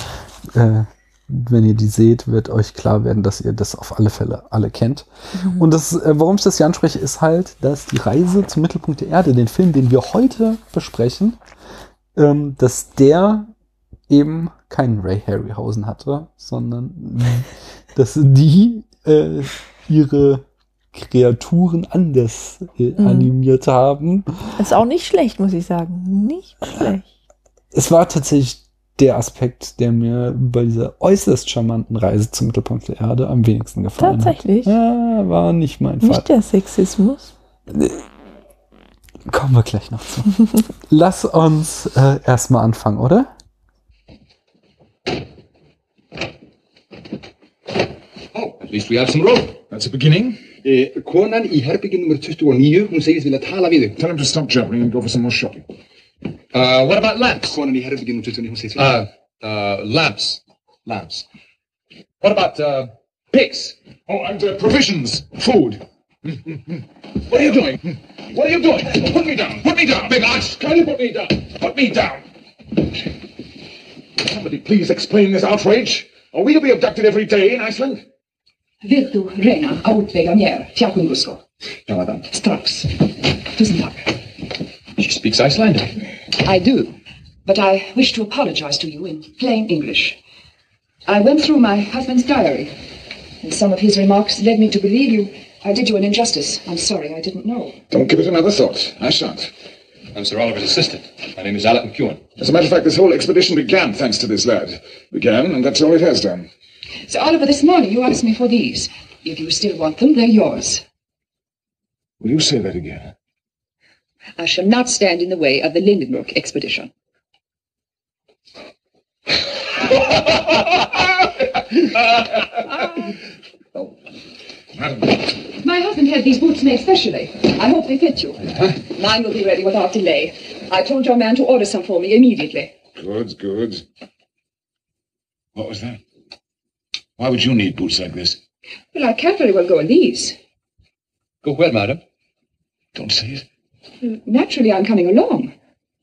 Äh, wenn ihr die seht, wird euch klar werden, dass ihr das auf alle Fälle alle kennt. Mhm. Und das, äh, warum ich das hier anspreche, ist halt, dass die Reise zum Mittelpunkt der Erde, den Film, den wir heute besprechen, ähm, dass der eben keinen Ray Harryhausen hatte, sondern [laughs] dass die äh, ihre Kreaturen anders äh, mhm. animiert haben. ist auch nicht schlecht, muss ich sagen. Nicht schlecht. Es war tatsächlich der Aspekt, der mir bei dieser äußerst charmanten Reise zum Mittelpunkt der Erde am wenigsten gefallen Tatsächlich? hat. Tatsächlich? Ja, war nicht mein Fall. Nicht der Sexismus? Kommen wir gleich noch zu. [laughs] Lass uns äh, erstmal anfangen, oder? Oh, at least we have some room. That's a beginning. Eh, konan í herbyggi nummer 29, hún segist vilja tala við þig. Tell him to stop jabbering and go for some more shopping. Uh, what about lamps? Konan í herbyggi nummer 29, hún segist vilja... Uh, uh, lamps. Lamps. What about, uh, pigs? Oh, and uh, provisions. Food. what are you doing? What are you doing? Put me down. Put me down. Big ass. Can you put me down? Put me down. Somebody please explain this outrage. Are we to be abducted every day in Iceland? Vill du rena utvägar mer, fjärkungusko? Ja, madam. Strax. Tusen tack. She speaks Icelandic. I do, but I wish to apologize to you in plain English. I went through my husband's diary, and some of his remarks led me to believe you. I did you an injustice. I'm sorry, I didn't know. Don't give it another thought. I shan't. I'm Sir Oliver's assistant. My name is Alec McEwen. As a matter of fact, this whole expedition began thanks to this lad. Began, and that's all it has done. Sir Oliver, this morning you asked me for these. If you still want them, they're yours. Will you say that again? I shall not stand in the way of the Lindenbrook expedition. oh. My husband had these boots made specially. I hope they fit you. Huh? Mine will be ready without delay. I told your man to order some for me immediately. Good, good. What was that? Why would you need boots like this? Well, I can't very well go in these. Go where, madam? Don't say it. Naturally, I'm coming along.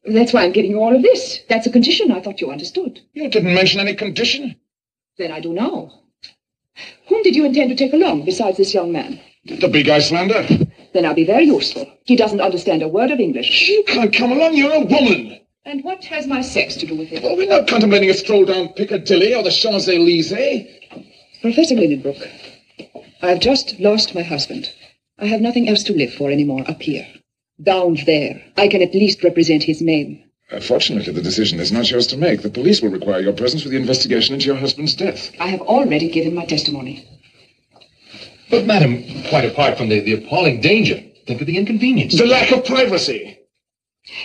That's why I'm getting you all of this. That's a condition I thought you understood. You didn't mention any condition. Then I do now. Whom did you intend to take along besides this young man? The big Icelander. Then I'll be very useful. He doesn't understand a word of English. You can't come along. You're a woman. And what has my sex to do with it? Well, we're not contemplating a stroll down Piccadilly or the Champs-Élysées. Professor Lindenbrook, I have just lost my husband. I have nothing else to live for anymore up here. Down there, I can at least represent his name. Uh, fortunately, the decision is not yours to make. The police will require your presence for the investigation into your husband's death. I have already given my testimony. But, madam, quite apart from the, the appalling danger, think of the inconvenience. The lack of privacy.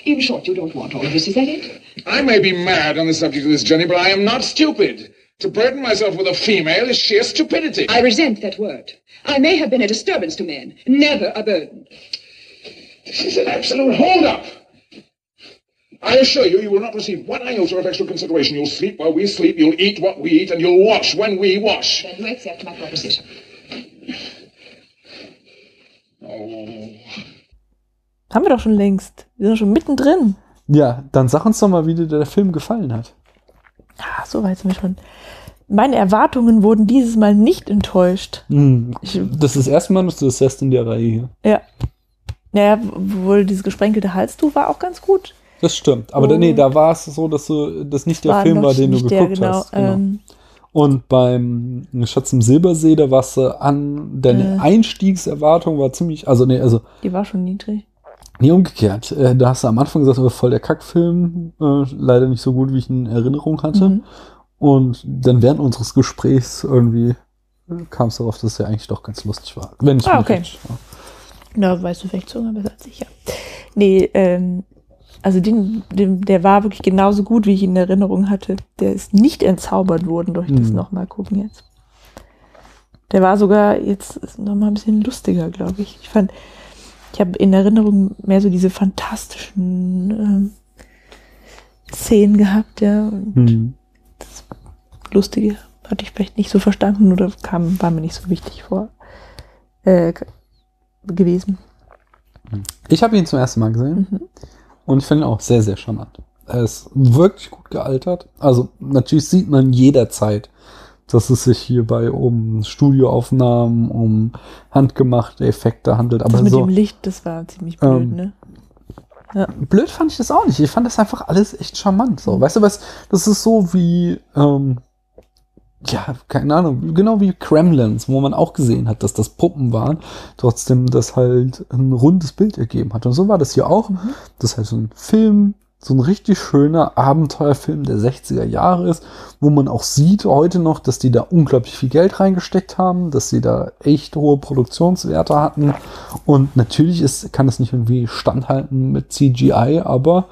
In short, you don't want all of this, is that it? I may be mad on the subject of this journey, but I am not stupid. To burden myself with a female is sheer stupidity. I resent that word. I may have been a disturbance to men, never a burden. This is an absolute hold-up. I assure you, you will not receive one iota of extra consideration. You'll sleep while we sleep, you'll eat what we eat, and you'll wash when we wash. Then you accept my proposition. Oh. Haben wir doch schon längst. Wir sind schon mittendrin. Ja, dann sag uns doch mal, wie dir der Film gefallen hat. Ah, so weit sind wir schon. Meine Erwartungen wurden dieses Mal nicht enttäuscht. Hm, das ist das erste Mal, dass du das hast in der Reihe hier. Ja. Naja, wohl dieses gesprenkelte Halstuch war auch ganz gut. Das stimmt. Aber Oh. nee, da war es so, dass du das nicht der War Film war, den du nicht der, geguckt genau, hast. Genau. ähm. Und beim Schatz im Silbersee, da warst du an, deine Äh. Einstiegserwartung war ziemlich, also nee, also Die war schon niedrig. Nee, umgekehrt. Äh, da hast du am Anfang gesagt, oh, voll der Kackfilm, äh, leider nicht so gut, wie ich in Erinnerung hatte. Mhm. Und dann während unseres Gesprächs irgendwie äh, kam es darauf, dass er eigentlich doch ganz lustig war. Wenn ich Ah, okay. recht- ja. Na, weißt du vielleicht sogar besser als ich, ja. Nee, ähm, also den, den, der war wirklich genauso gut, wie ich ihn in Erinnerung hatte. Der ist nicht entzaubert worden durch das Mhm. nochmal gucken jetzt. Der war sogar jetzt nochmal ein bisschen lustiger, glaube ich. Ich fand, ich habe in Erinnerung mehr so diese fantastischen ähm, Szenen gehabt, ja. Und Hm. lustige hatte ich vielleicht nicht so verstanden oder kam, war mir nicht so wichtig vor äh, gewesen. Ich habe ihn zum ersten Mal gesehen Mhm. und ich finde ihn auch sehr, sehr charmant. Er ist wirklich gut gealtert. Also natürlich sieht man jederzeit, dass es sich hierbei um Studioaufnahmen, um handgemachte Effekte handelt. Aber das mit so dem Licht, das war ziemlich blöd, Ähm, ne? blöd fand ich das auch nicht. Ich fand das einfach alles echt charmant. So, weißt du was? Das ist so wie, ähm, ja, keine Ahnung, genau wie Kremlins, wo man auch gesehen hat, dass das Puppen waren, trotzdem das halt ein rundes Bild ergeben hat. Und so war das hier auch. Mhm. Das halt so ein Film, so ein richtig schöner Abenteuerfilm der 60er Jahre ist, wo man auch sieht heute noch, dass die da unglaublich viel Geld reingesteckt haben, dass sie da echt hohe Produktionswerte hatten. Und natürlich ist, kann es nicht irgendwie standhalten mit CGI, aber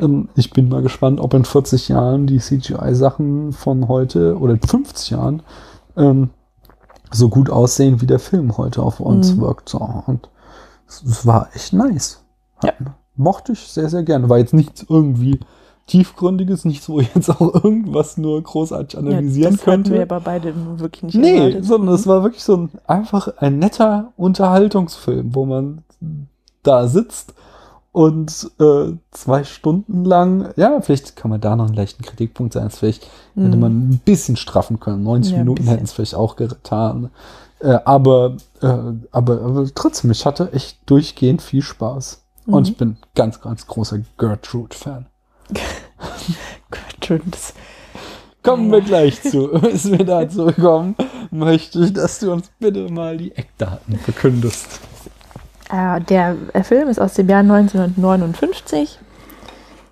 ähm, ich bin mal gespannt, ob in 40 Jahren die CGI-Sachen von heute oder in 50 Jahren ähm, so gut aussehen, wie der Film heute auf uns Mhm. wirkt. So. Und es, war echt nice. Ja. Mochte ich sehr, sehr gerne. War jetzt nichts irgendwie tiefgründiges, nichts, wo ich jetzt auch irgendwas nur großartig analysieren das hatten könnte. wir aber beide wirklich nicht Nee, erwartet. sondern es war wirklich so ein einfach ein netter Unterhaltungsfilm, wo man da sitzt und äh, zwei Stunden lang, ja, vielleicht kann man da noch einen leichten Kritikpunkt sein, ist vielleicht hätte Mhm. man ein bisschen straffen können. 90 Ja, Minuten hätten es vielleicht auch getan. Äh, aber, äh, aber, aber trotzdem, ich hatte echt durchgehend viel Spaß. Und Mhm. ich bin ganz, ganz großer Gertrude-Fan. [laughs] Gertrude, das- Kommen wir gleich zu. [laughs] [laughs] Bis wir dazu kommen, möchte ich, dass du uns bitte mal die Eckdaten verkündest. Äh, der Film ist aus dem Jahr 1959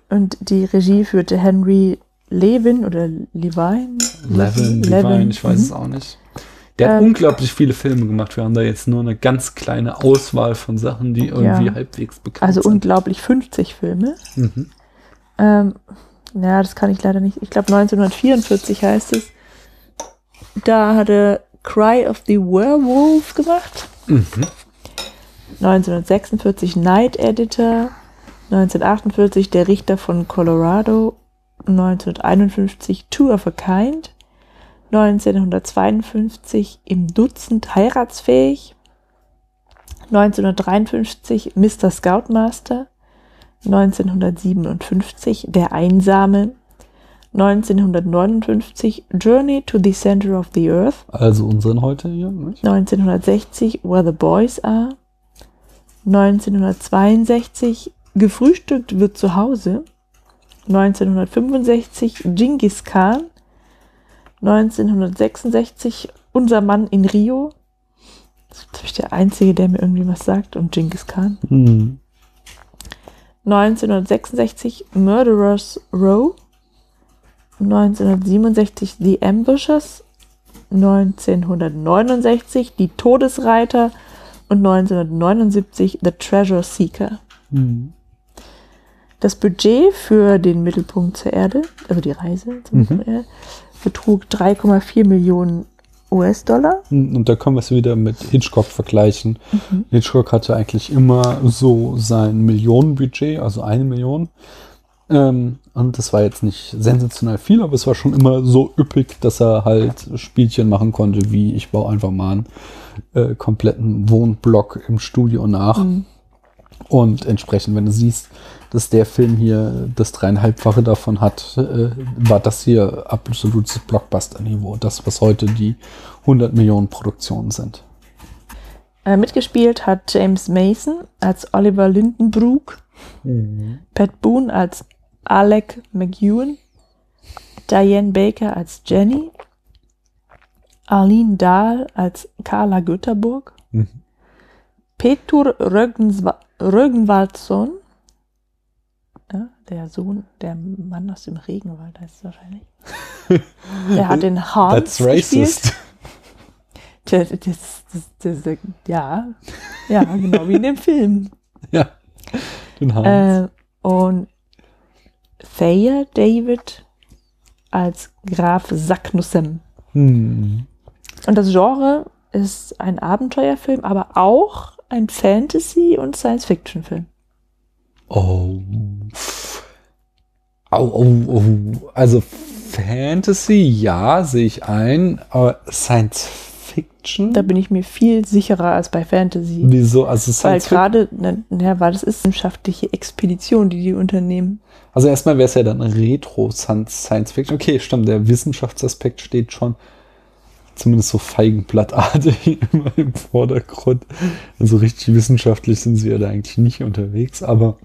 und die Regie führte Henry Levin oder Levine. Levin, Levine, ich weiß mhm. es auch nicht. Der hat Ähm, unglaublich viele Filme gemacht. Wir haben da jetzt nur eine ganz kleine Auswahl von Sachen, die irgendwie Ja. halbwegs bekannt Also sind. unglaublich 50 Filme. Mhm. Ähm, ja, das kann ich leider nicht. Ich glaube 1944 heißt es. Da hat er Cry of the Werewolf gemacht. Mhm. 1946 Night Editor. 1948 Der Richter von Colorado. 1951 Two of a Kind. 1952 Im Dutzend heiratsfähig. 1953 Mr. Scoutmaster. 1957 Der Einsame. 1959 Journey to the Center of the Earth. Also unseren heute hier. Nicht? 1960 Where the Boys Are. 1962 Gefrühstückt wird zu Hause. 1965 Genghis Khan. 1966 Unser Mann in Rio. Das ist glaube ich, der einzige, der mir irgendwie was sagt. Und Genghis Khan. Mhm. 1966 Murderers Row. 1967 The Ambushers. 1969 Die Todesreiter. Und 1979 The Treasure Seeker. Mhm. Das Budget für den Mittelpunkt zur Erde, also die Reise zum Mhm. Mittelpunkt Erde, betrug 3,4 Millionen US-Dollar. Und da können wir es wieder mit Hitchcock vergleichen. Mhm. Hitchcock hatte eigentlich immer so sein Millionenbudget, also eine Million. Ähm, und das war jetzt nicht sensationell viel, aber es war schon immer so üppig, dass er halt Spielchen machen konnte, wie ich baue einfach mal einen äh, kompletten Wohnblock im Studio nach. Mhm. Und entsprechend, wenn du siehst, dass der Film hier das dreieinhalbfache davon hat, äh, war das hier absolutes Blockbuster-Niveau. Das, was heute die 100 Millionen Produktionen sind. Äh, mitgespielt hat James Mason als Oliver Lindenbrook, Pat Boone als Alec McEwen, Diane Baker als Jenny, Arlene Dahl als Carla Götterburg, Mhm. Petur Rögenswa Rögenwaldson, ja, der Sohn, der Mann aus dem Regenwald heißt es wahrscheinlich. [laughs] Der hat den Hans That's racist. [laughs] Das, das, das, das, ja, ja, genau wie in dem Film. Ja. Den Hans. Äh, und Thayer David als Graf Saknussem. hm. Und das Genre ist ein Abenteuerfilm, aber auch ein Fantasy- und Science-Fiction-Film. Oh. Au, oh, oh. Also Fantasy, ja, sehe ich ein, aber Science Fiction? Da bin ich mir viel sicherer als bei Fantasy. Wieso? Also Weil Science gerade, ne, ja, weil das ist wissenschaftliche Expedition, die die unternehmen. Also erstmal wäre es ja dann Retro Science Fiction. Okay, stimmt, der Wissenschaftsaspekt steht schon zumindest so feigenblattartig [laughs] immer im Vordergrund. Also richtig wissenschaftlich sind sie ja da eigentlich nicht unterwegs, aber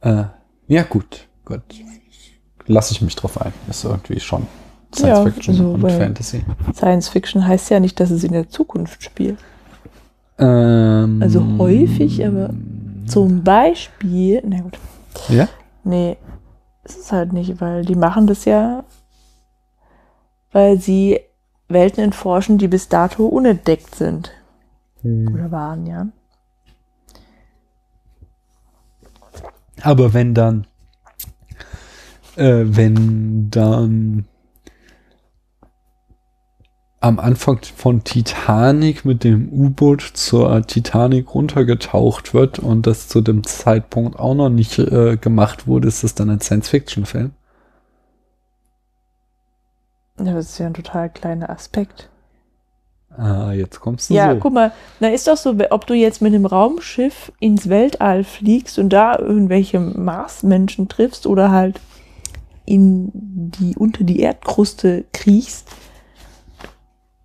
äh, ja gut, gut. Lasse ich mich drauf ein. Ist irgendwie schon Science Ja, Fiction so, und Fantasy. Science-Fiction heißt ja nicht, dass es in der Zukunft spielt. Ähm, Also häufig, aber Zum Beispiel, na gut, Ja? nee, ist es halt nicht, weil die machen das ja, weil sie Welten erforschen, die bis dato unentdeckt sind. Oder waren, ja. Aber wenn dann, äh, wenn dann am Anfang von Titanic mit dem U-Boot zur Titanic runtergetaucht wird und das zu dem Zeitpunkt auch noch nicht äh, gemacht wurde, ist das dann ein Science-Fiction-Film? Ja, Das ist ja ein total kleiner Aspekt. Ah, jetzt kommst du Ja, so. guck mal, na ist doch so, ob du jetzt mit einem Raumschiff ins Weltall fliegst und da irgendwelche Marsmenschen triffst oder halt in die, unter die Erdkruste kriechst.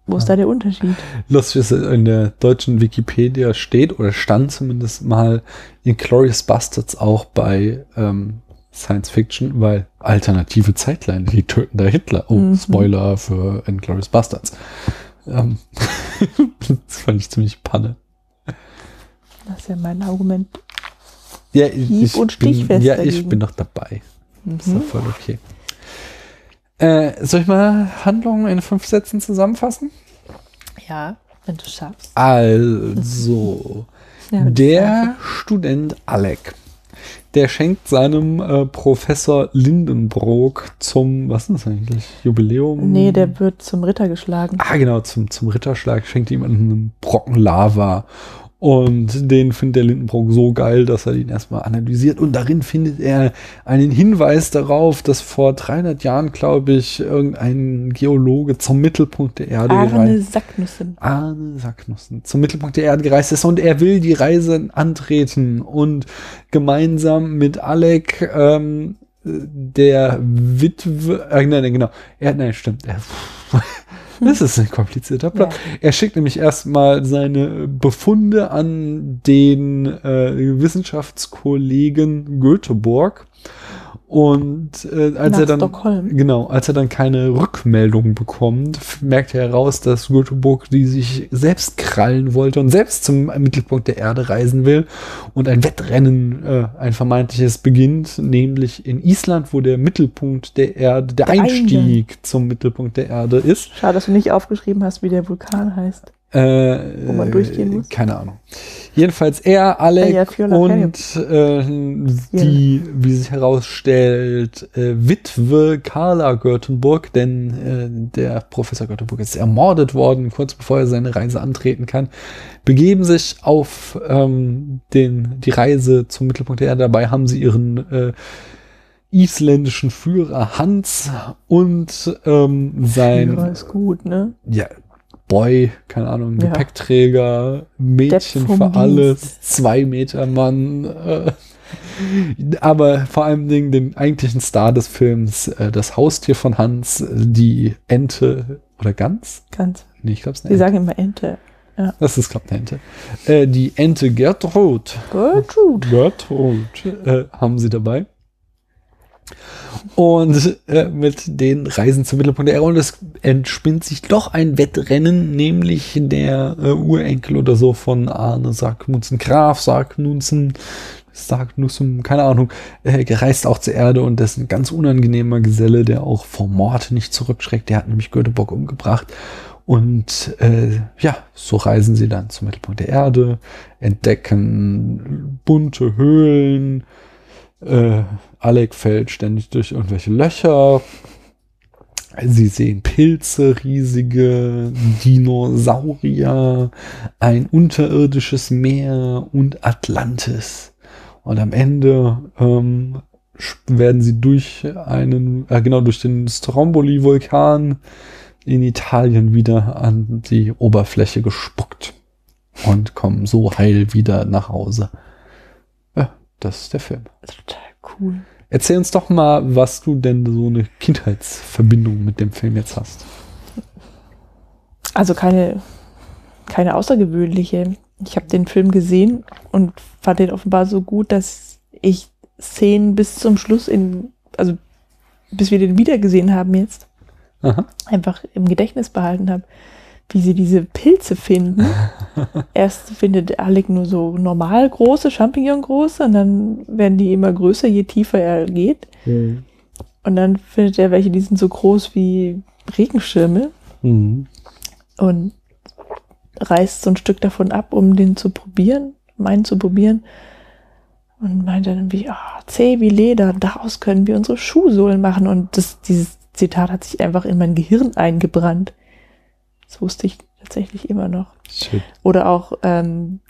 Wo ist da der Unterschied? Lustig ist, in der deutschen Wikipedia steht oder stand zumindest mal Inglourious Bastards auch bei ähm, Science Fiction, weil alternative Zeitline, die töten da Hitler. Oh, Mhm. Spoiler für Inglourious Bastards. Ähm, [laughs] das fand ich ziemlich panne. Das ist ja mein Argument. Ja, Hieb- und bin, stichfest ja, ich dagegen. bin doch dabei. Ist doch Mhm. voll okay. Äh, soll ich mal Handlungen in fünf Sätzen zusammenfassen? Ja, wenn du schaffst. Also, [laughs] Ja, der Student Alec, der schenkt seinem äh, Professor Lindenbrock zum, was ist das eigentlich, Jubiläum? Nee, der wird zum Ritter geschlagen. Ah, genau, zum, zum Ritterschlag schenkt ihm einen Brocken Lava. Und den findet der Lindenbrock so geil, dass er den erstmal analysiert. Und darin findet er einen Hinweis darauf, dass vor 300 Jahren, glaube ich, irgendein Geologe zum Mittelpunkt der Erde Arne gereist Sacknüssen. Arne Sacknussen zum Mittelpunkt der Erde gereist ist und er will die Reise antreten und gemeinsam mit Alec ähm, der Witwe, äh, nein, nein, genau, er, nein, stimmt, er, [laughs] das ist ein komplizierter Plan. Ja. Er schickt nämlich erstmal seine Befunde an den äh, Wissenschaftskollegen Göteborg und äh, als Nach er dann Stockholm. Genau, als er dann keine Rückmeldung bekommt, merkt er heraus, dass Göteborg die sich selbst krallen wollte und selbst zum Mittelpunkt der Erde reisen will und ein Wettrennen, äh, ein vermeintliches beginnt, nämlich in Island, wo der Mittelpunkt der Erde, der, Der Einstieg Eingang. zum Mittelpunkt der Erde ist. Schade, dass du nicht aufgeschrieben hast, wie der Vulkan heißt. Äh, Wo man durchgehen muss? Keine Ahnung. Jedenfalls er, Alec Ja, ja, und äh, die, wie sich herausstellt, äh, Witwe Carla Göthenburg, denn äh, der Professor Göthenburg ist ermordet worden, kurz bevor er seine Reise antreten kann, begeben sich auf ähm, den, die Reise zum Mittelpunkt der Erde. Dabei haben sie ihren äh, isländischen Führer Hans und ähm, sein Ja, ist gut, ne? ja, Boy, keine Ahnung, Ja. Gepäckträger, Mädchen für Dienst. alles, zwei Meter Mann. Äh, aber vor allem Dingen den eigentlichen Star des Films, äh, das Haustier von Hans, die Ente oder Gans? Ganz. Nee, ich glaube es Die nicht. sagen immer Ente. Das ist, glaube eine Ente. Äh, die Ente Gertrud. Gertrude. Gertrud äh, haben sie dabei. Und äh, mit den Reisen zum Mittelpunkt der Erde. Und es entspinnt sich doch ein Wettrennen, nämlich der äh, Urenkel oder so von Arne Sarknudsen, Graf Sarknudsen, Sarknussum, keine Ahnung, äh, gereist auch zur Erde und das ist ein ganz unangenehmer Geselle, der auch vor Mord nicht zurückschreckt. Der hat nämlich Göteborg umgebracht. Und äh, ja, so reisen sie dann zum Mittelpunkt der Erde, entdecken bunte Höhlen, äh, Alec fällt ständig durch irgendwelche Löcher. Sie sehen Pilze, riesige Dinosaurier, ein unterirdisches Meer und Atlantis. Und am Ende ähm, werden sie durch einen, äh, genau durch den Stromboli-Vulkan in Italien wieder an die Oberfläche gespuckt und kommen so heil wieder nach Hause. Ja, das ist der Film. Total cool. Erzähl uns doch mal, was du denn so eine Kindheitsverbindung mit dem Film jetzt hast. Also keine, keine außergewöhnliche. Ich habe den Film gesehen und fand den offenbar so gut, dass ich Szenen bis zum Schluss in, also bis wir den wiedergesehen haben jetzt, Aha. einfach im Gedächtnis behalten habe, wie sie diese Pilze finden. [laughs] Erst findet Alec nur so normal große, Champignon große und dann werden die immer größer, je tiefer er geht. Mhm. Und dann findet er welche, die sind so groß wie Regenschirme Mhm. und reißt so ein Stück davon ab, um den zu probieren, meinen zu probieren. Und meint dann wie, ah, zäh wie Leder, daraus können wir unsere Schuhsohlen machen. Und das, dieses Zitat hat sich einfach in mein Gehirn eingebrannt. Das wusste ich tatsächlich immer noch. Shit. Oder auch ähm,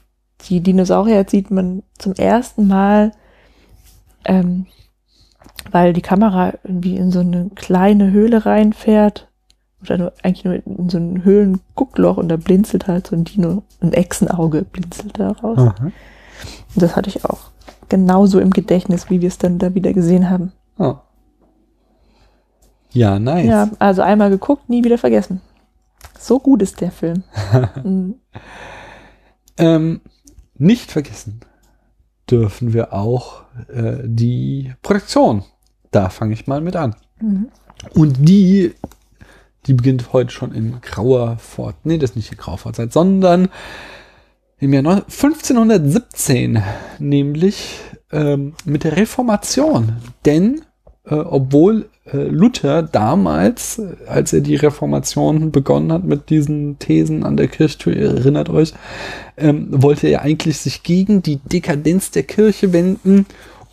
die Dinosaurier sieht man zum ersten Mal, ähm, weil die Kamera irgendwie in so eine kleine Höhle reinfährt. Oder nur, eigentlich nur in so ein Höhlenguckloch und da blinzelt halt so ein Dino, ein Echsenauge blinzelt da raus. Aha. Und das hatte ich auch genauso im Gedächtnis, wie wir es dann da wieder gesehen haben. Ah. Ja, nice. Ja, also einmal geguckt, nie wieder vergessen. So gut ist der Film. [laughs] Mhm. Ähm, nicht vergessen dürfen wir auch äh, die Produktion. Da fange ich mal mit an. Mhm. Und die, die beginnt heute schon in grauer Fort, nee, das ist nicht in grauer Vorzeit, sondern im Jahr neun- 1517, nämlich ähm, mit der Reformation. Denn äh, obwohl äh, Luther damals, äh, als er die Reformation begonnen hat mit diesen Thesen an der Kirchtür, ihr erinnert euch, ähm, wollte er eigentlich sich gegen die Dekadenz der Kirche wenden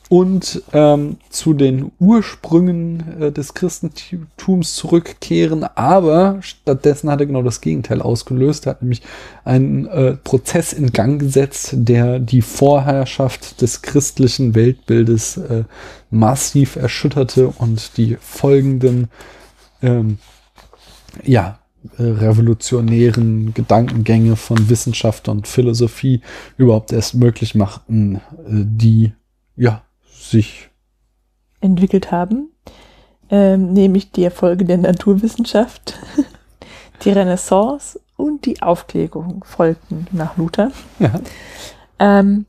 und ähm, zu den Ursprüngen äh, des Christentums zurückkehren, aber stattdessen hat er genau das Gegenteil ausgelöst. Er hat nämlich einen äh, Prozess in Gang gesetzt, der die Vorherrschaft des christlichen Weltbildes äh, massiv erschütterte und die folgenden ähm, ja, äh, revolutionären Gedankengänge von Wissenschaft und Philosophie überhaupt erst möglich machten, äh, die ja sich entwickelt haben, ähm, nämlich die Erfolge der Naturwissenschaft, [laughs] die Renaissance und die Aufklärung folgten nach Luther. ja, Ähm,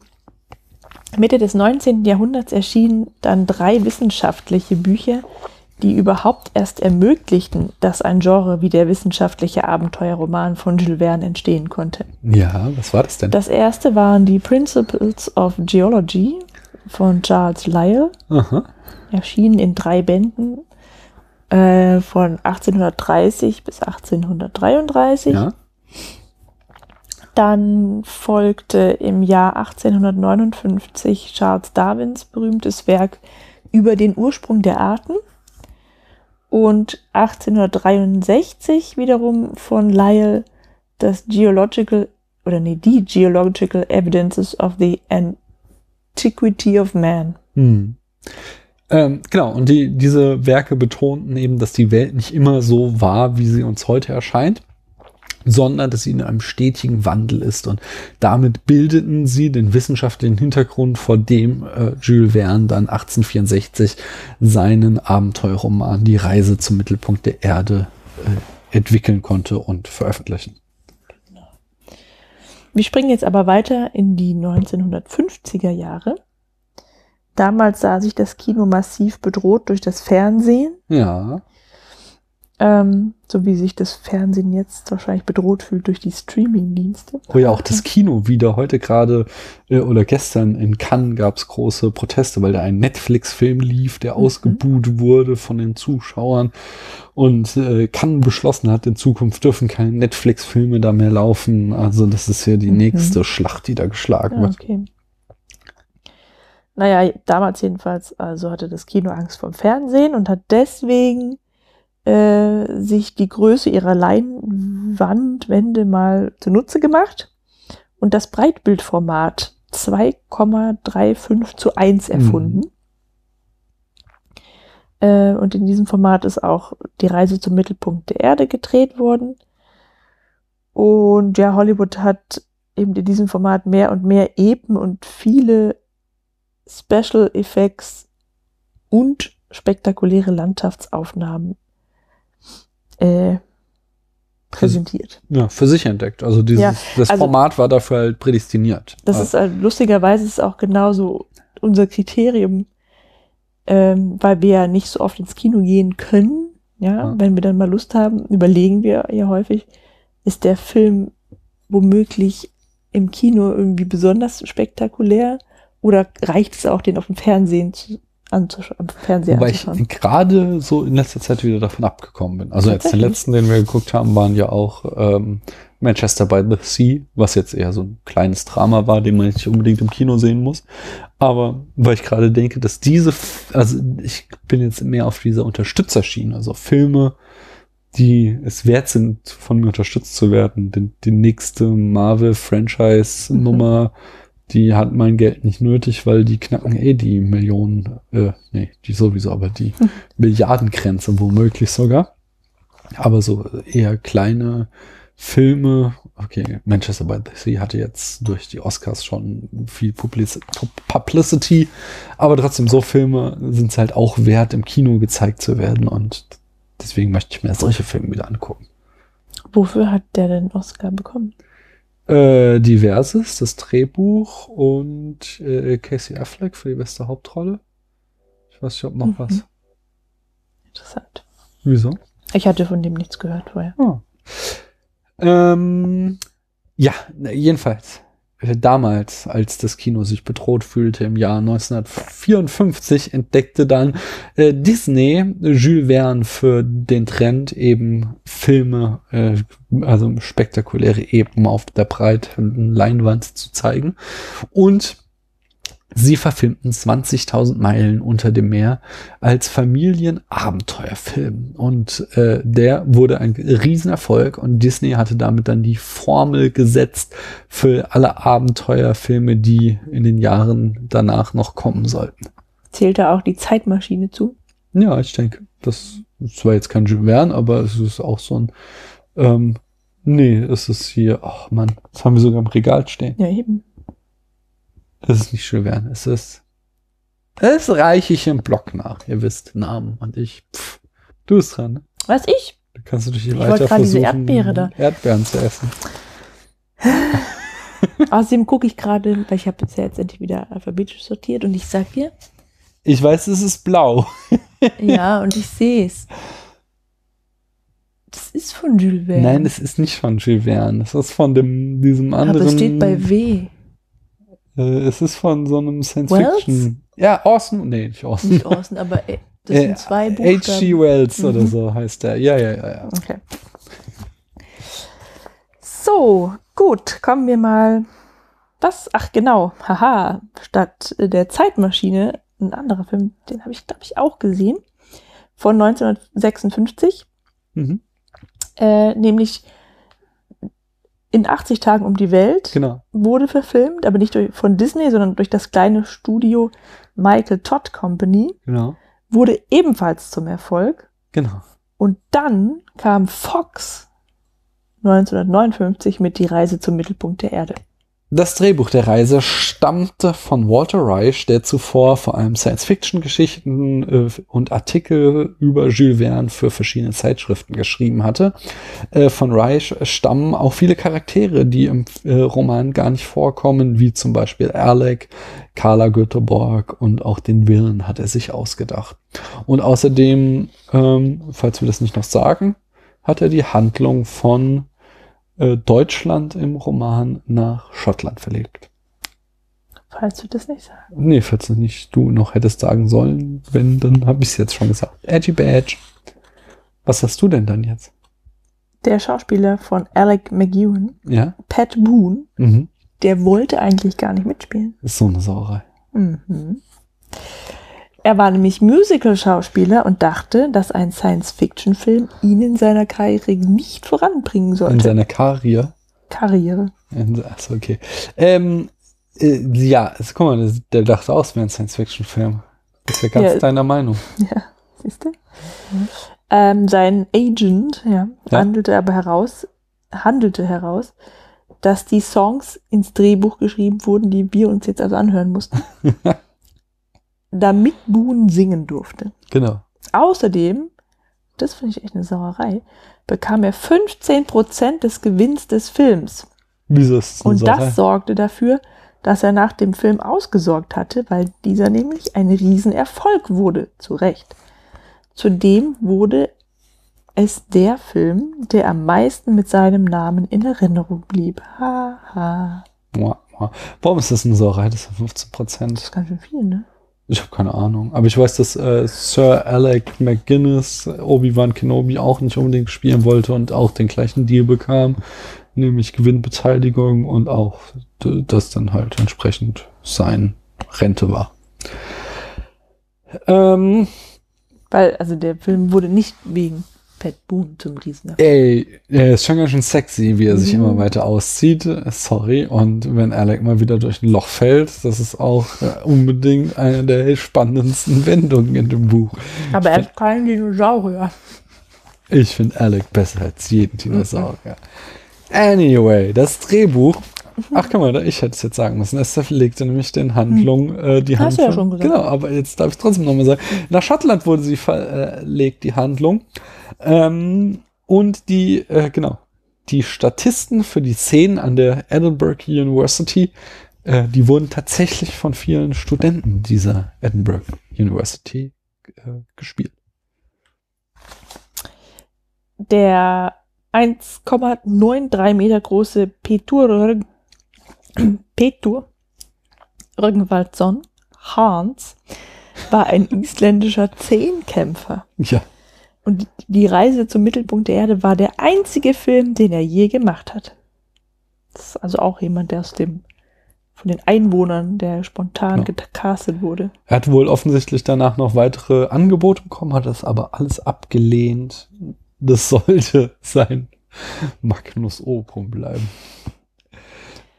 Mitte des 19. Jahrhunderts erschienen dann drei wissenschaftliche Bücher, die überhaupt erst ermöglichten, dass ein Genre wie der wissenschaftliche Abenteuerroman von Jules Verne entstehen konnte. ja, was war das denn? Das erste waren die Principles of Geology von Charles Lyell, Aha. erschienen in drei Bänden äh, von 1830 bis 1833. Ja. Dann folgte im Jahr 1859 Charles Darwins berühmtes Werk über den Ursprung der Arten. Und 1863 wiederum von Lyell das Geological, oder nee, die Geological Evidences of the Antiquity of Man. Hm. Ähm, genau, und die, diese Werke betonten eben, dass die Welt nicht immer so war, wie sie uns heute erscheint, sondern dass sie in einem stetigen Wandel ist. Und damit bildeten sie den wissenschaftlichen Hintergrund, vor dem äh, Jules Verne dann 1864 seinen Abenteuerroman Die Reise zum Mittelpunkt der Erde äh, entwickeln konnte und veröffentlichen. Wir springen jetzt aber weiter in die 1950er Jahre. damals sah sich das Kino massiv bedroht durch das Fernsehen. Ja. Ähm, so wie sich das Fernsehen jetzt wahrscheinlich bedroht fühlt durch die Streaming-Dienste. Oh ja, auch das Kino wieder. Heute gerade äh, oder gestern in Cannes gab es große Proteste, weil da ein Netflix-Film lief, der Mhm. ausgebuht wurde von den Zuschauern und äh, Cannes beschlossen hat, in Zukunft dürfen keine Netflix-Filme da mehr laufen. Also das ist ja die Mhm. nächste Schlacht, die da geschlagen Ja, wird. okay. Naja, damals jedenfalls, also hatte das Kino Angst vom Fernsehen und hat deswegen äh, sich die Größe ihrer Leinwandwände mal zunutze gemacht und das Breitbildformat 2,35 zu 1 erfunden. Äh, und in diesem Format ist auch die Reise zum Mittelpunkt der Erde gedreht worden. Und ja, Hollywood hat eben in diesem Format mehr und mehr Epen und viele Special Effects und spektakuläre Landschaftsaufnahmen äh, präsentiert. Ja, für sich entdeckt. Also dieses, Ja, das also- Format war dafür halt prädestiniert. Das Also- ist halt, lustigerweise ist auch genauso unser Kriterium, ähm, weil wir ja nicht so oft ins Kino gehen können. Ja, Ja. wenn wir dann mal Lust haben, überlegen wir ja häufig, ist der Film womöglich im Kino irgendwie besonders spektakulär oder reicht es auch, den auf dem Fernsehen zu, anzuschauen, am Fernseher Wobei ich anzuschauen? gerade so in letzter Zeit wieder davon abgekommen bin. Also jetzt den letzten, den wir geguckt haben, waren ja auch ähm, Manchester by the Sea, was jetzt eher so ein kleines Drama war, den man nicht unbedingt im Kino sehen muss. Aber weil ich gerade denke, dass diese, also ich bin jetzt mehr auf dieser Unterstützerschiene, also Filme, die es wert sind, von mir unterstützt zu werden. Die, die nächste Marvel-Franchise-Nummer, [laughs] die hat mein Geld nicht nötig, weil die knacken eh die Millionen, äh, nee, die sowieso, aber die Milliardengrenze womöglich sogar. Aber so eher kleine Filme, okay, Manchester by the Sea hatte jetzt durch die Oscars schon viel Publici- Publicity, aber trotzdem so Filme sind es halt auch wert, im Kino gezeigt zu werden und deswegen möchte ich mir solche Filme wieder angucken. Wofür hat der denn Oscar bekommen? Äh, diverses, das Drehbuch und äh, Casey Affleck für die beste Hauptrolle. Ich weiß nicht, ob noch Mhm. was. Interessant. Wieso? Ich hatte von dem nichts gehört vorher. Ah. Ähm, ja, jedenfalls. Damals, als das Kino sich bedroht fühlte, im Jahr 1954, entdeckte dann äh, Disney Jules Verne für den Trend, eben Filme, äh, also spektakuläre Epen auf der breiten Leinwand zu zeigen. Und sie verfilmten 20.000 Meilen unter dem Meer als Familienabenteuerfilm. Und äh, der wurde ein Riesenerfolg und Disney hatte damit dann die Formel gesetzt für alle Abenteuerfilme, die in den Jahren danach noch kommen sollten. Zählt da auch die Zeitmaschine zu? Ja, ich denke, das ist zwar jetzt kein Jules Verne, aber es ist auch so ein, ähm, nee, es ist hier, ach Mann, das haben wir sogar im Regal stehen. Ja, eben. Es ist nicht Jules Verne, es ist, es reiche ich im Blog nach. Ihr wisst, Namen und ich, pff, du bist dran? Was ich? Da kannst du dich hier Ich weiter wollte gerade diese versuchen, Erdbeere da. Erdbeeren zu essen. [laughs] Außerdem gucke ich gerade, weil ich habe jetzt ja jetzt endlich wieder alphabetisch sortiert und ich sag dir, Ich weiß, es ist blau. [laughs] ja, und ich sehe es. Das ist von Jules Verne. Nein, es ist nicht von Jules Verne. Es ist von dem, diesem anderen. Aber es steht bei W. Äh, es ist von so einem Science Wells? Fiction. Ja, Orson, nee, nicht Orson. Nicht Orson, aber [laughs] das Äh, sind zwei H.G. Buchstaben. Wells oder Mhm. so heißt der. Ja, ja, ja, ja. Okay. So, gut, kommen wir mal. Was? Ach genau, haha, statt der Zeitmaschine, ein anderer Film, den habe ich, glaube ich, auch gesehen, von 1956, Mhm. äh, nämlich in 80 Tagen um die Welt Genau. wurde verfilmt, aber nicht durch, von Disney, sondern durch das kleine Studio Michael Todd Company, Genau. wurde ebenfalls zum Erfolg. Genau. Und dann kam Fox 1959 mit Die Reise zum Mittelpunkt der Erde. Das Drehbuch der Reise stammte von Walter Reich, der zuvor vor allem Science-Fiction-Geschichten äh, und Artikel über Jules Verne für verschiedene Zeitschriften geschrieben hatte. Äh, von Reich stammen auch viele Charaktere, die im äh, Roman gar nicht vorkommen, wie zum Beispiel Alec, Carla Göteborg und auch den Willen hat er sich ausgedacht. Und außerdem, ähm, falls wir das nicht noch sagen, hat er die Handlung von äh, Deutschland im Roman nach Schottland verlegt. Falls du das nicht sagst. Nee, falls du nicht du noch hättest sagen sollen, wenn, dann habe ich es jetzt schon gesagt. Edgy Badge. Was hast du denn dann jetzt? Der Schauspieler von Alec McEwen, Ja? Pat Boone, Mhm. der wollte eigentlich gar nicht mitspielen. Ist so eine Sauerei. Mhm. Er war nämlich Musical-Schauspieler und dachte, dass ein Science-Fiction-Film ihn in seiner Karriere nicht voranbringen In sollte. seiner Karriere. Karriere. In- Achso, okay. Ähm, äh, ja, also, guck mal, der dachte aus, wäre ein Science-Fiction-Film. Ist ja ganz Ja. deiner Meinung. [laughs] Ja, siehst du? Ähm, sein Agent ja, Ja. handelte aber heraus, handelte heraus, dass die Songs ins Drehbuch geschrieben wurden, die wir uns jetzt also anhören mussten, [laughs] damit Boone singen durfte. Genau. Außerdem, das finde ich echt eine Sauerei, bekam er 15% des Gewinns des Films. Wieso ist eine Und Sauerei? das sorgte dafür, dass er nach dem Film ausgesorgt hatte, weil dieser nämlich ein Riesenerfolg wurde. Zu Recht. Zudem wurde es der Film, der am meisten mit seinem Namen in Erinnerung blieb. Haha. Mua. Warum ist das eine Sauerei? Das sind 15 Das Prozent. ist ganz schön viel, ne? Ich habe keine Ahnung. Aber ich weiß, dass äh, Sir Alec McGuinness Obi-Wan Kenobi auch nicht unbedingt spielen wollte und auch den gleichen Deal bekam, nämlich Gewinnbeteiligung und auch das dann halt entsprechend sein Rente war. Ähm, Weil, also der Film wurde nicht wegen Pat Boone zum Riesenerfolg. ey, er ist schon ganz schön sexy, wie er sich Mhm. immer weiter auszieht. Sorry. Und wenn Alec mal wieder durch ein Loch fällt, das ist auch äh, unbedingt eine der spannendsten [laughs] Wendungen in dem Buch. Aber er ist kein Dinosaurier. Ich finde Alec besser als jeden Dinosaurier. Anyway, das Drehbuch. Ach, guck mal, ich hätte es jetzt sagen müssen. Es legte nämlich den Handlung, äh, die Hast du Handlung. ja schon gesagt. Genau, aber jetzt darf ich trotzdem nochmal sagen. Nach Schottland wurde sie verlegt, die Handlung. Ähm, und die, äh, genau, die Statisten für die Szenen an der Edinburgh University, äh, die wurden tatsächlich von vielen Studenten dieser Edinburgh University äh, gespielt. Der 1,93 Meter große Petur, [clears throat] Petur Rögnvaldsson Hans war ein [laughs] isländischer Zehnkämpfer. Ja. Und die Reise zum Mittelpunkt der Erde war der einzige Film, den er je gemacht hat. Das ist also auch jemand, der aus dem, von den Einwohnern, der spontan Ja. gecastet wurde. Er hat wohl offensichtlich danach noch weitere Angebote bekommen, hat das aber alles abgelehnt. Das sollte sein Magnus Opum bleiben.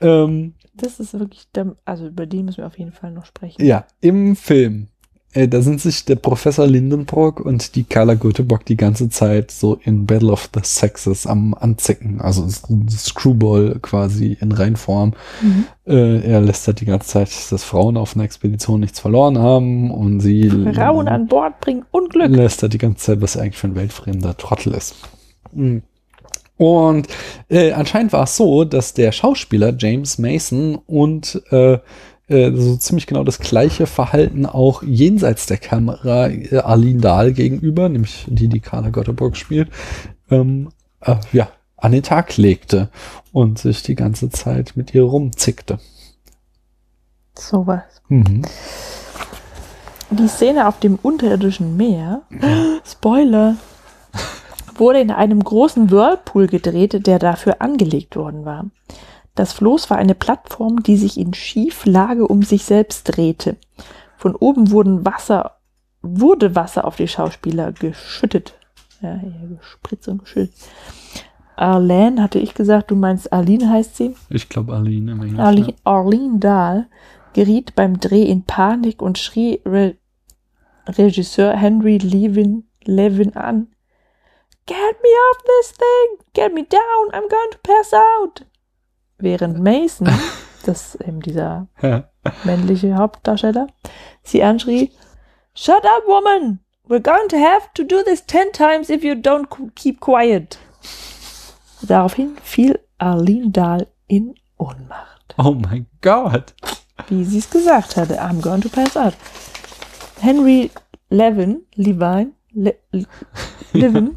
Ähm, Das ist wirklich, der, also über den müssen wir auf jeden Fall noch sprechen. ja, im Film. Äh, da sind sich der Professor Lindenbrock und die Carla Göteborg die ganze Zeit so in Battle of the Sexes am Anzicken. Also Screwball quasi in Reinform. Mhm. Äh, er lässt halt die ganze Zeit, dass Frauen auf einer Expedition nichts verloren haben und sie Frauen an Bord bringen Unglück. lässt er die ganze Zeit, was er eigentlich für ein weltfremder Trottel ist. Mhm. Und äh, anscheinend war es so, dass der Schauspieler James Mason und äh, äh, so ziemlich genau das gleiche Verhalten auch jenseits der Kamera äh, Arlene Dahl gegenüber, nämlich die, die Carla Götterburg spielt, ähm, äh, ja, an den Tag legte und sich die ganze Zeit mit ihr rumzickte. Sowas. Mhm. Die Szene auf dem unterirdischen Meer, Spoiler, wurde in einem großen Whirlpool gedreht, der dafür angelegt worden war. Das Floß war eine Plattform, die sich in Schieflage um sich selbst drehte. Von oben wurden Wasser, wurde Wasser auf die Schauspieler geschüttet. Ja, gespritzt und geschüttet. Arlene, hatte ich gesagt, du meinst Arlene heißt sie? Ich glaube Arlene im Englischen. Arlene, Arlene Dahl geriet beim Dreh in Panik und schrie Re Regisseur Henry Levin, Levin an. Get me off this thing! Get me down! I'm going to pass out! Während Mason [laughs] Das ist eben dieser männliche Hauptdarsteller, sie anschrie, Shut up, woman! We're going to have to do this ten times if you don't keep quiet. Daraufhin fiel Arlene Dahl in Ohnmacht. Oh mein Gott. Wie sie es gesagt hatte, I'm going to pass out. Henry Levin, Levine, Le, Le, [laughs] Levin, Levin,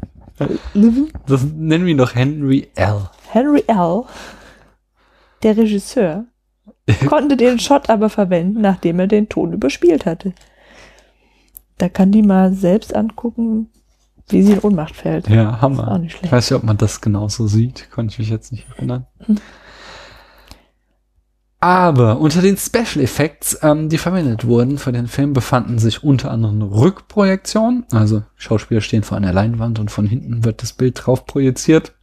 Das nennen wir ihn doch Henry L. Henry L., der Regisseur, [laughs] konnte den Shot aber verwenden, nachdem er den Ton überspielt hatte. Da kann die mal selbst angucken, wie sie in Ohnmacht fällt. Ja, Auch Hammer. nicht Ich schlecht. weiß nicht, ob man das genauso sieht. Konnte ich mich jetzt nicht erinnern. Aber unter den Special Effects, ähm, die verwendet wurden für den Film, befanden sich unter anderem Rückprojektionen. Also Schauspieler stehen vor einer Leinwand und von hinten wird das Bild drauf projiziert.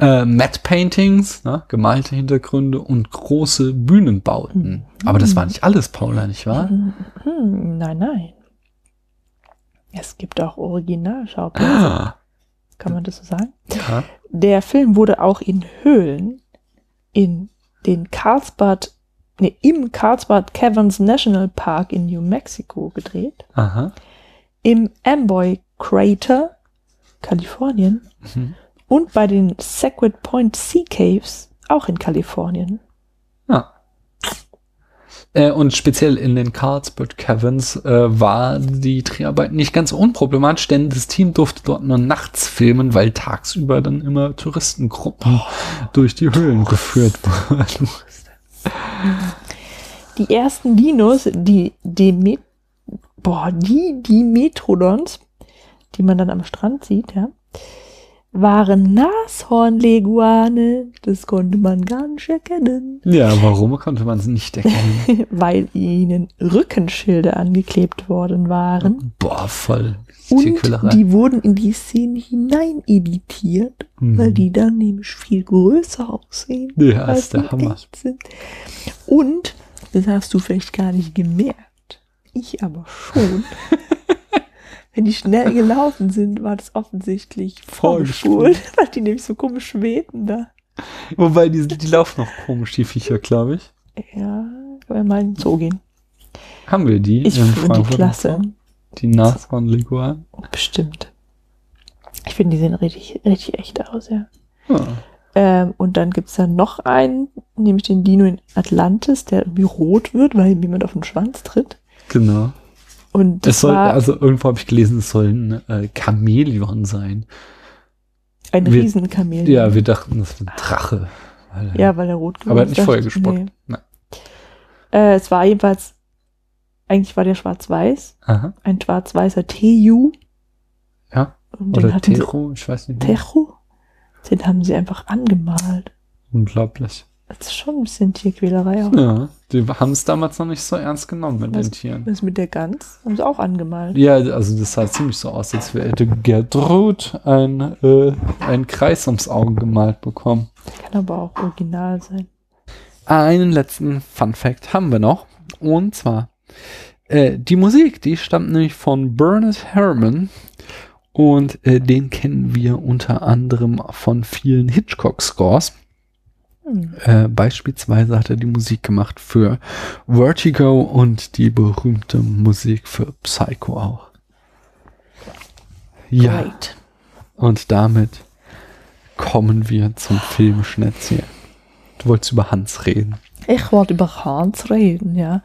Äh, Matte Paintings, ne, gemalte Hintergründe und große Bühnenbauten. Aber das war nicht alles, Paula, nicht wahr? Hm, nein, nein. Es gibt auch Originalschauplätze. Ah, Kann man das so sagen? ja. Der Film wurde auch in Höhlen in den Carlsbad, nee, im Carlsbad Caverns National Park in New Mexico gedreht. Aha. Im Amboy Crater, Kalifornien. Mhm. Und bei den Sequid Point Sea Caves, auch in Kalifornien. Äh, und speziell in den Carlsbad Caverns äh, war die Dreharbeit nicht ganz unproblematisch, denn das Team durfte dort nur nachts filmen, weil tagsüber dann immer Touristengruppen durch die Höhlen geführt wurden. [laughs] Die ersten Dinos, die, die, boah, die, die Metrodons, die man dann am Strand sieht, ja, waren Nashornleguane. Das konnte man gar nicht erkennen, Ja, warum konnte man es nicht erkennen? [laughs] weil ihnen Rückenschilde angeklebt worden waren. Boah, voll Und die wurden in die Szene hinein editiert, Mhm. weil die dann nämlich viel größer aussehen. Ja, als ist der Hammer. echt sind. Und, das hast du vielleicht gar nicht gemerkt, ich aber schon. [laughs] Wenn die schnell [laughs] gelaufen sind, war das offensichtlich vorgespult, [laughs] weil die nämlich so komisch schwebten da. Wobei, die, die laufen noch komisch, die Viecher, glaube ich. Ja, können wir mal in den Zoo gehen. Haben wir die? Ich finde die klasse. Die Nashorn-Leguan? Bestimmt. Ich finde, die sehen richtig, richtig echt aus, ja. Ja. Ähm, und dann gibt's dann noch einen, nämlich den Dino in Atlantis, der irgendwie rot wird, weil ihm jemand auf den Schwanz tritt. Genau. Und das Es soll, war also irgendwo habe ich gelesen, es soll ein äh, Chamäleon sein. ein wir- Riesenkamel. Ja, wir dachten, das ist ein Drache. Weil, ja, weil er rot aber er hat nicht vorher gespuckt. nee. Nein. Äh, es war jedenfalls, eigentlich war der schwarz-weiß, Aha. ein schwarz-weißer TU. Ja. Und Oder hatten sie, ich weiß nicht. mehr. Techo? Den haben sie einfach angemalt. Unglaublich. Das ist schon ein bisschen Tierquälerei auch. Ja, die haben es damals noch nicht so ernst genommen mit Was- den Tieren. Das mit der Gans haben sie auch angemalt. Ja, also das sah ziemlich so aus, als hätte Gertrud ein, äh, einen Kreis ums Auge gemalt bekommen. Kann aber auch original sein. Einen letzten Fun Fact haben wir noch. Und zwar, äh, die Musik, die stammt nämlich von Bernard Herrmann. Und äh, den kennen wir unter anderem von vielen Hitchcock-Scores. Hm. Äh, beispielsweise hat er die Musik gemacht für Vertigo und die berühmte Musik für Psycho auch. Ja, Great. und damit kommen wir zum Filmschnätzchen. Du wolltest über Hans reden. Ich wollte über Hans reden, ja.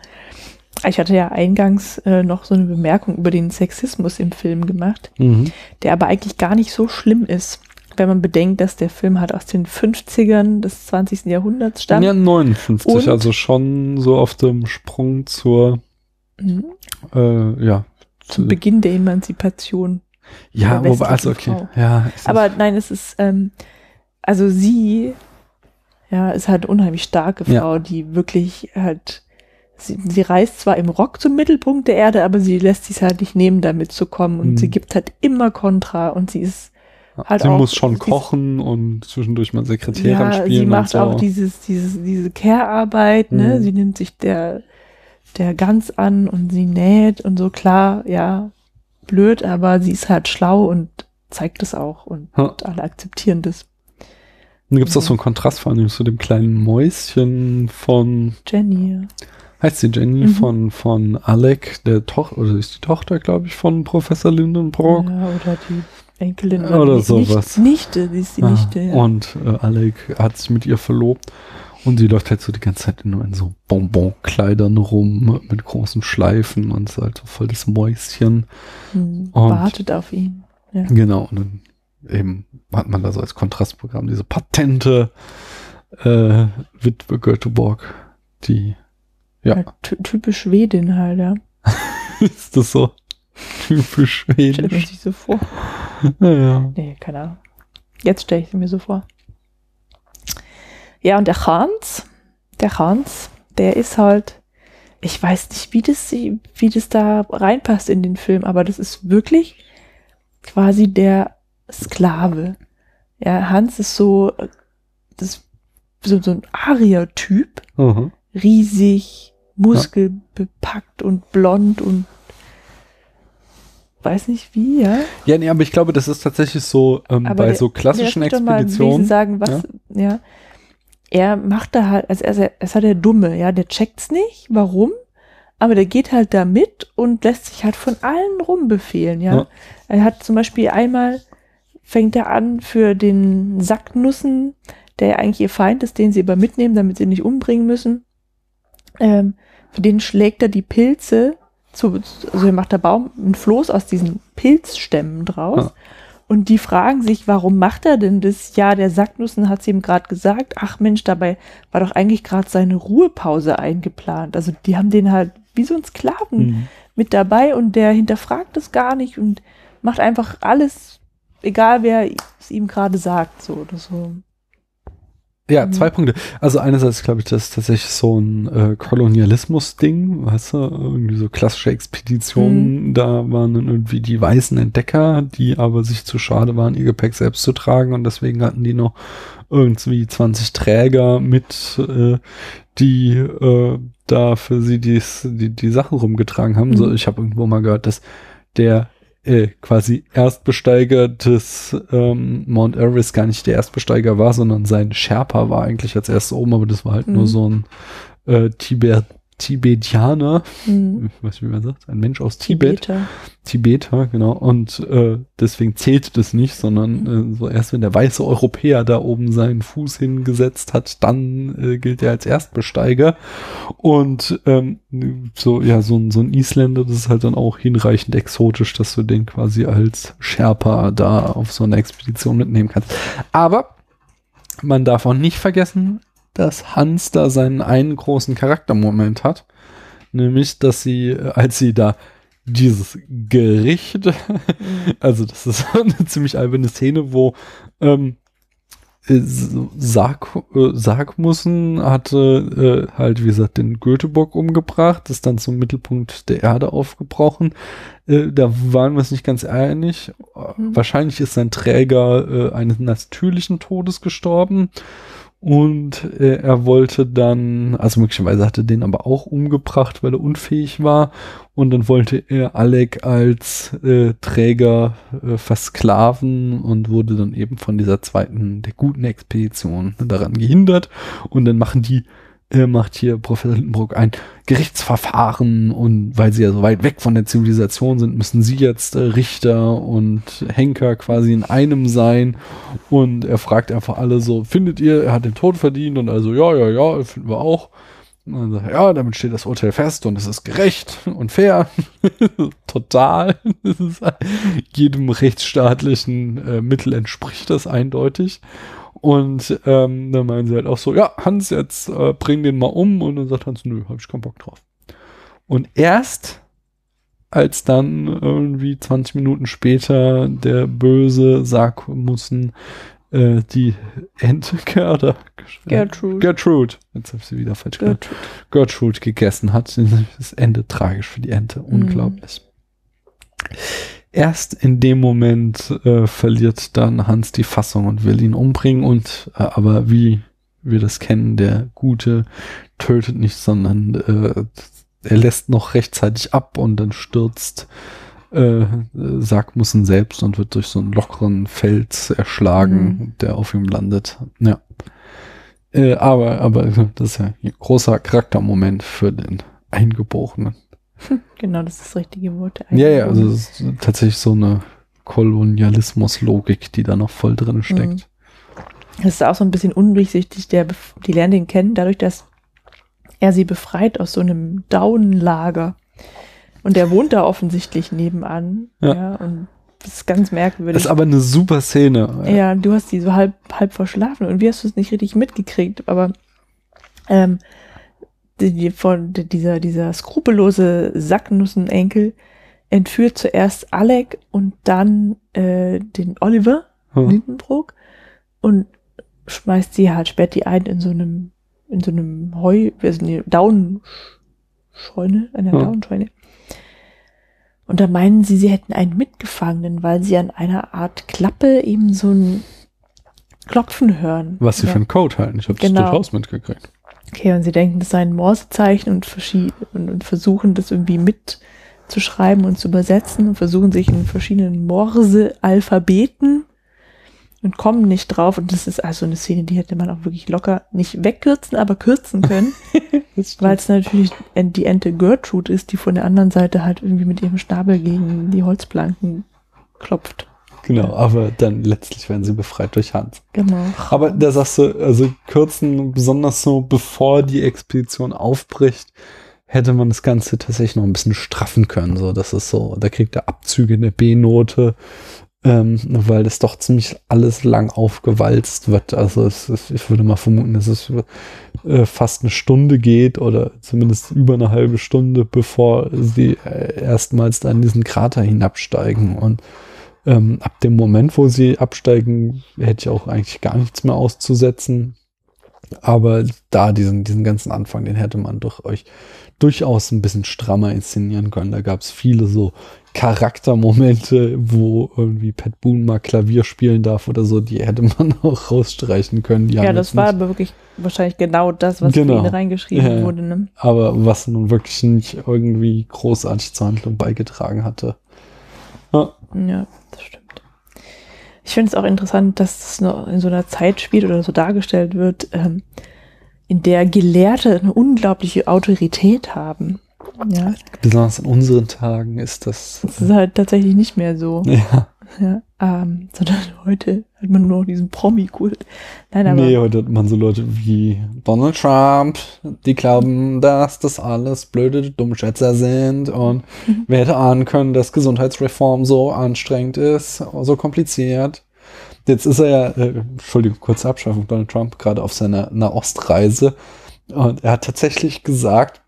Ich hatte ja eingangs äh, noch so eine Bemerkung über den Sexismus im Film gemacht, Mhm. der aber eigentlich gar nicht so schlimm ist, wenn man bedenkt, dass der Film halt aus den 50ern des 20. Jahrhunderts stammt. Ja, 59, Und- also schon so auf dem Sprung zur, Mhm. äh, ja. Zum zu- Beginn der Emanzipation. Ja, wobei, also okay. Frau. Ja, Aber nein, es ist, ähm, also sie, ja, ist halt eine unheimlich starke Ja. Frau, die wirklich halt, sie, sie reist zwar im Rock zum Mittelpunkt der Erde, aber sie lässt sich halt nicht nehmen, damit zu kommen und Mhm. sie gibt halt immer Kontra und sie ist halt sie auch- muss schon kochen und zwischendurch mal Sekretärin ja, spielen. sie macht so. auch dieses, dieses, diese Care-Arbeit, ne? Mhm. Sie nimmt sich der, der Gans an und sie näht und so, klar, ja, blöd, aber sie ist halt schlau und zeigt es auch und Ja. alle akzeptieren das. dann gibt es auch so einen Kontrast vor allem zu dem kleinen Mäuschen von, Jenny. ja. heißt sie Jenny, Mhm. von, von Alec, der Tochter, oder ist die Tochter, glaube ich, von Professor Lindenbrock. Ja, oder die Enkelin. Oder die sowas. Nicht, Nichte, die ist die Nichte. Ja. Und äh, Alec hat sich mit ihr verlobt. Und sie läuft halt so die ganze Zeit nur in so Bonbon-Kleidern rum mit großen Schleifen und ist halt so voll das Mäuschen. Hm, und- wartet auf ihn. Ja. Genau, und dann eben hat man da so als Kontrastprogramm diese patente äh, Witwe Göteborg, die, ja, Ja, ty- typisch Schwedin halt, ja. [laughs] ist das so typisch Stellt man schwedisch? sich so vor. Naja. Nee, keine Ahnung. Jetzt stelle ich sie mir so vor. Ja, und der Hans, der Hans, der ist halt, ich weiß nicht, wie das, wie das da reinpasst in den Film, aber das ist wirklich quasi der Sklave. Ja, Hans ist so, das, so, so ein Arier-Typ, Aha. riesig, muskelbepackt und blond und weiß nicht wie, ja. Ja, nee, aber ich glaube, das ist tatsächlich so ähm, bei der- so klassischen mal Expeditionen. bisschen sagen, was, ja. Er macht da halt, also er ist, er ist halt der Dumme, ja, der checkt's nicht, warum, aber der geht halt da mit und lässt sich halt von allen rumbefehlen, ja. Ja. Er hat zum Beispiel einmal, fängt er an für den Sacknussen, der ja eigentlich ihr Feind ist, den sie aber mitnehmen, damit sie ihn nicht umbringen müssen. Ähm, für den schlägt er die Pilze zu, also er macht der Baum einen Floß aus diesen Pilzstämmen draus. Ja. Und die fragen sich, warum macht er denn das? Ja, der Sacknussen hat sie ihm gerade gesagt. Ach Mensch, dabei war doch eigentlich gerade seine Ruhepause eingeplant. Also die haben den halt wie so einen Sklaven Mhm. mit dabei und der hinterfragt das gar nicht und macht einfach alles, egal wer es ihm gerade sagt, so oder so. Ja, Mhm. zwei Punkte. Also einerseits glaube ich, das ist tatsächlich so ein äh, Kolonialismus-Ding, weißt du, irgendwie so klassische Expeditionen, da waren dann irgendwie die weißen Entdecker, die aber sich zu schade waren, ihr Gepäck selbst zu tragen und deswegen hatten die noch irgendwie 20 Träger mit, äh, die äh, da für sie dies, die, die Sachen rumgetragen haben. Mhm. So, ich habe irgendwo mal gehört, dass der äh, quasi Erstbesteiger des ähm, Mount Everest gar nicht der Erstbesteiger war, sondern sein Sherpa war eigentlich als erstes oben, aber das war halt Mhm. nur so ein äh, Tibet Tibetianer, Hm. ich weiß nicht, wie man sagt, ein Mensch aus Tibet, Tibeter. Tibeter, genau, und äh, deswegen zählt das nicht, sondern äh, so erst wenn der weiße Europäer da oben seinen Fuß hingesetzt hat, dann äh, gilt er als Erstbesteiger. Und ähm, so, ja, so ein, so ein Isländer, das ist halt dann auch hinreichend exotisch, dass du den quasi als Sherpa da auf so eine Expedition mitnehmen kannst. Aber man darf auch nicht vergessen, dass Hans da seinen einen großen Charaktermoment hat. Nämlich, dass sie, äh, als sie da dieses Gericht, [laughs] also das ist [laughs] eine ziemlich alberne Szene, wo ähm, äh, Sarg, äh, Sargmussen hatte äh, halt, wie gesagt, den Göteborg umgebracht, ist dann zum Mittelpunkt der Erde aufgebrochen. Äh, da waren wir uns nicht ganz einig. Mhm. Wahrscheinlich ist sein Träger äh, eines natürlichen Todes gestorben. Und äh, er wollte dann, also möglicherweise hatte den aber auch umgebracht, weil er unfähig war. Und dann wollte er Alec als äh, Träger äh, versklaven und wurde dann eben von dieser zweiten, der guten Expedition daran gehindert. Und dann machen die, äh, macht hier Professor Lindenbrock ein Gerichtsverfahren und weil sie ja so weit weg von der Zivilisation sind, müssen sie jetzt äh, Richter und Henker quasi in einem sein. Und er fragt einfach alle so, findet ihr, er hat den Tod verdient? Und also, ja, ja, ja, finden wir auch. Und dann sagt ja, damit steht das Urteil fest und es ist gerecht und fair. [laughs] Total. [laughs] Jedem rechtsstaatlichen äh, Mittel entspricht das eindeutig. Und ähm, dann meinen sie halt auch so, ja, Hans, jetzt äh, bring den mal um. Und dann sagt Hans, nö, hab ich keinen Bock drauf. Und erst als dann irgendwie 20 Minuten später der böse Sargmussen äh, die Ente oder [laughs] Gertrude. Gertrude, jetzt habe ich sie wieder falsch Gertrude. Gertrude gegessen hat, [laughs] das Ende tragisch für die Ente. Unglaublich. Erst in dem Moment äh, verliert dann Hans die Fassung und will ihn umbringen und äh, aber wie wir das kennen, der Gute tötet nicht, sondern äh, er lässt noch rechtzeitig ab und dann stürzt äh, Sargmussen selbst und wird durch so einen lockeren Fels erschlagen, Mhm. der auf ihm landet. Ja. Äh, aber, aber das ist ja ein großer Charaktermoment für den Eingeborenen. [laughs] Genau, das ist das richtige Wort. Ja, ja, also es ist tatsächlich so eine Kolonialismus-Logik, die da noch voll drin steckt. Mhm. Das ist auch so ein bisschen undurchsichtig. Der, die lernen ihn kennen, dadurch, dass er sie befreit aus so einem Daunenlager. Und der wohnt da offensichtlich nebenan. Ja. Ja. und das ist ganz merkwürdig. Das ist aber eine super Szene. Ja, du hast die so halb, halb verschlafen und wie hast du es nicht richtig mitgekriegt? Aber ähm, die, von die- dieser, dieser skrupellose Sacknussenenkel entführt zuerst Alec und dann äh, den Oliver Hm. Lindenbrook und schmeißt sie halt, sperrt die ein in so einem, in so einem Heu, also eine Daunenscheune, einer Ja. Daunenscheune. Und da meinen sie, sie hätten einen Mitgefangenen, weil sie an einer Art Klappe eben so ein Klopfen hören. Was sie ja. für einen Code halten. Ich habe das Genau. durchaus mitgekriegt. Okay, und sie denken, das sei ein Morsezeichen und, verschie- und, und versuchen das irgendwie mitzuschreiben und zu übersetzen und versuchen sich in verschiedenen Morse-Alphabeten und kommen nicht drauf. Und das ist also eine Szene, die hätte man auch wirklich locker nicht wegkürzen, aber kürzen können, [laughs] weil es natürlich die Ente Gertrude ist, die von der anderen Seite halt irgendwie mit ihrem Schnabel gegen die Holzplanken klopft. Genau, aber dann letztlich werden sie befreit durch Hans. Genau. Aber da sagst du, also kürzen, besonders so bevor die Expedition aufbricht, hätte man das Ganze tatsächlich noch ein bisschen straffen können. So, das ist so, da kriegt er Abzüge in der B-Note, ähm, weil das doch ziemlich alles lang aufgewalzt wird. Also es ist, ich würde mal vermuten, dass es äh, fast eine Stunde geht oder zumindest über eine halbe Stunde, bevor sie äh, erstmals da in diesen Krater hinabsteigen. Und ähm, ab dem Moment, wo sie absteigen, hätte ich auch eigentlich gar nichts mehr auszusetzen. Aber da diesen, diesen ganzen Anfang, den hätte man durch euch durchaus ein bisschen strammer inszenieren können. Da gab es viele so Charaktermomente, wo irgendwie Pat Boone mal Klavier spielen darf oder so, die hätte man [laughs] auch rausstreichen können. Die Ja, das war aber wirklich wahrscheinlich genau das, was Genau. für ihn reingeschrieben Ja, wurde. Ne? aber was nun wirklich nicht irgendwie großartig zur Handlung beigetragen hatte. Ja, Ja. Ich finde es auch interessant, dass es noch in so einer Zeit spielt oder so dargestellt wird, ähm, in der Gelehrte eine unglaubliche Autorität haben. Ja, besonders in unseren Tagen ist das. das ist halt tatsächlich nicht mehr so. Ja, Ja, ähm, sondern heute hat man nur noch diesen Promi-Kult. Nein, aber nee, heute hat man so Leute wie Donald Trump, die glauben, dass das alles blöde Dummschätzer sind und Mhm. [laughs] wer hätte ahnen können, dass Gesundheitsreform so anstrengend ist, so kompliziert. Jetzt ist er ja, äh, Entschuldigung, kurze Abschaffung, Donald Trump gerade auf seiner Nahostreise und er hat tatsächlich gesagt,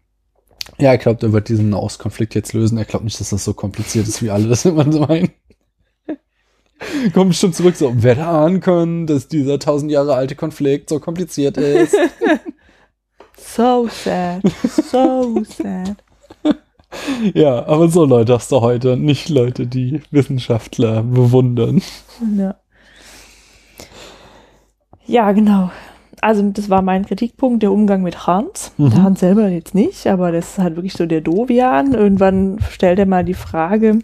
ja, ich glaube, er wird diesen Nahostkonflikt jetzt lösen. Er glaubt nicht, dass das so kompliziert ist, wie alle das immer so meinen. [laughs] Kommt bestimmt zurück, so, wer hätte ahnen können, dass dieser tausend Jahre alte Konflikt so kompliziert ist. [laughs] so sad, so sad. [laughs] ja, aber so Leute hast du heute, nicht Leute, die Wissenschaftler bewundern. Ja. ja, genau. Also das war mein Kritikpunkt, der Umgang mit Hans. Mhm. Der Hans selber jetzt nicht, aber das ist halt wirklich so der Dovian. Irgendwann stellt er mal die Frage,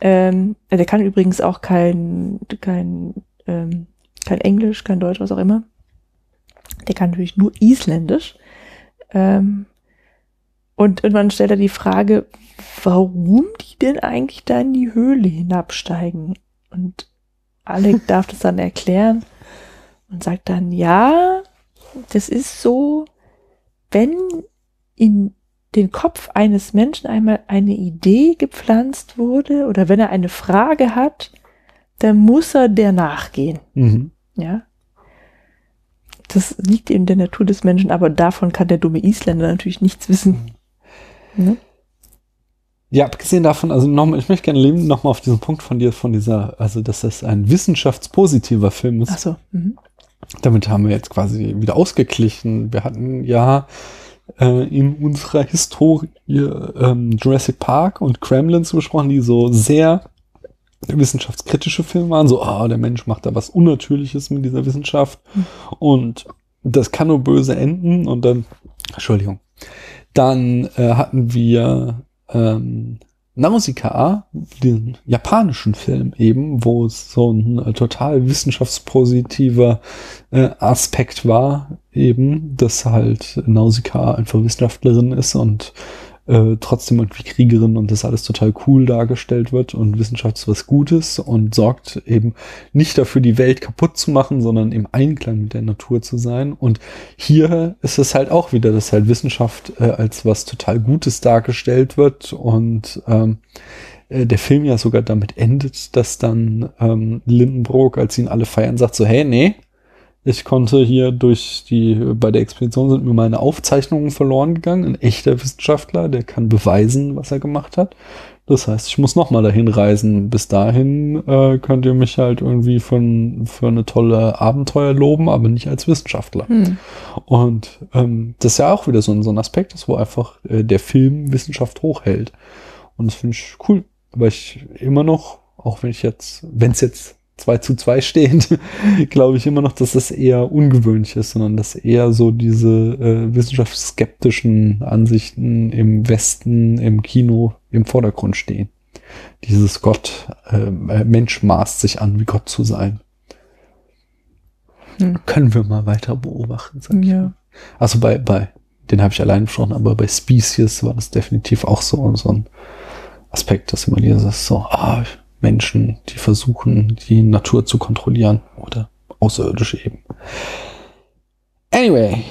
ähm, der kann übrigens auch kein, kein, ähm, kein Englisch, kein Deutsch, was auch immer. Der kann natürlich nur Isländisch. Ähm, und irgendwann stellt er die Frage, warum die denn eigentlich da in die Höhle hinabsteigen? Und Alec darf das dann erklären und sagt dann, ja, das ist so, wenn in den Kopf eines Menschen einmal eine Idee gepflanzt wurde oder wenn er eine Frage hat, dann muss er der nachgehen. Mhm. Ja. Das liegt in der Natur des Menschen, aber davon kann der dumme Isländer natürlich nichts wissen. Ne? Ja, abgesehen davon, also nochmal, ich möchte gerne nochmal auf diesen Punkt von dir, von dieser, also dass das ein wissenschaftspositiver Film ist. Ach so. Mhm. Damit haben wir jetzt quasi wieder ausgeglichen. Wir hatten ja äh, in unserer Historie ähm, Jurassic Park und Kremlins besprochen, die so sehr wissenschaftskritische Filme waren. So, ah, der Mensch macht da was Unnatürliches mit dieser Wissenschaft und das kann nur böse enden. Und dann, Entschuldigung, dann äh, hatten wir ähm, Nausicaa, den japanischen Film eben, wo es so ein äh, total wissenschaftspositiver äh, Aspekt war, eben, dass halt Nausicaa einfach Wissenschaftlerin ist und äh, trotzdem irgendwie Kriegerin und das alles total cool dargestellt wird und Wissenschaft ist was Gutes und sorgt eben nicht dafür, die Welt kaputt zu machen, sondern im Einklang mit der Natur zu sein. Und hier ist es halt auch wieder, dass halt Wissenschaft äh, als was total Gutes dargestellt wird und ähm, äh, der Film ja sogar damit endet, dass dann ähm, Lindenbrook, als ihn alle feiern, sagt so, hey, nee, ich konnte hier durch die, bei der Expedition sind mir meine Aufzeichnungen verloren gegangen. Ein echter Wissenschaftler, der kann beweisen, was er gemacht hat. Das heißt, ich muss nochmal dahin reisen. Bis dahin äh, könnt ihr mich halt irgendwie für, für eine tolle Abenteuer loben, aber nicht als Wissenschaftler. Hm. Und ähm, das ist ja auch wieder so, ein, so ein Aspekt, ist, wo einfach äh, der Film Wissenschaft hochhält. Und das finde ich cool. Aber ich immer noch, auch wenn ich jetzt, wenn es jetzt 2 zu 2 stehend, [laughs] glaube ich immer noch, dass das eher ungewöhnlich ist, sondern dass eher so diese äh, wissenschaftsskeptischen Ansichten im Westen, im Kino im Vordergrund stehen. Dieses Gott, äh, Mensch maßt sich an, wie Gott zu sein. Hm. Können wir mal weiter beobachten. Sag ich ja. Also bei, bei, den habe ich allein besprochen, aber bei Species war das definitiv auch so, so ein Aspekt, dass immer dieses so, ah, Menschen, die versuchen, die Natur zu kontrollieren oder Außerirdische eben. Anyway,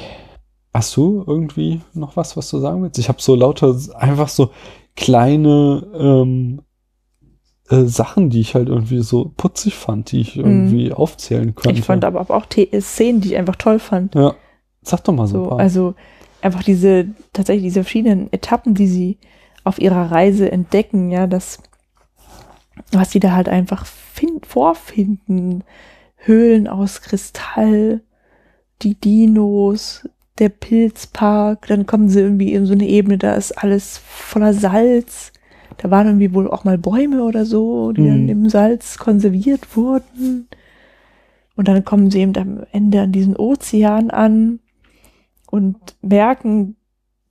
hast du irgendwie noch was, was du sagen willst? Ich habe so lauter, einfach so kleine ähm, äh, Sachen, die ich halt irgendwie so putzig fand, die ich irgendwie mhm. aufzählen könnte. Ich fand aber auch Szenen, die ich einfach toll fand. Ja, sag doch mal so. so also einfach diese, tatsächlich diese verschiedenen Etappen, die sie auf ihrer Reise entdecken, ja, das was sie da halt einfach find, vorfinden. Höhlen aus Kristall, die Dinos, der Pilzpark, dann kommen sie irgendwie in so eine Ebene, da ist alles voller Salz. Da waren irgendwie wohl auch mal Bäume oder so, die mhm. dann im Salz konserviert wurden. Und dann kommen sie eben am Ende an diesen Ozean an und merken,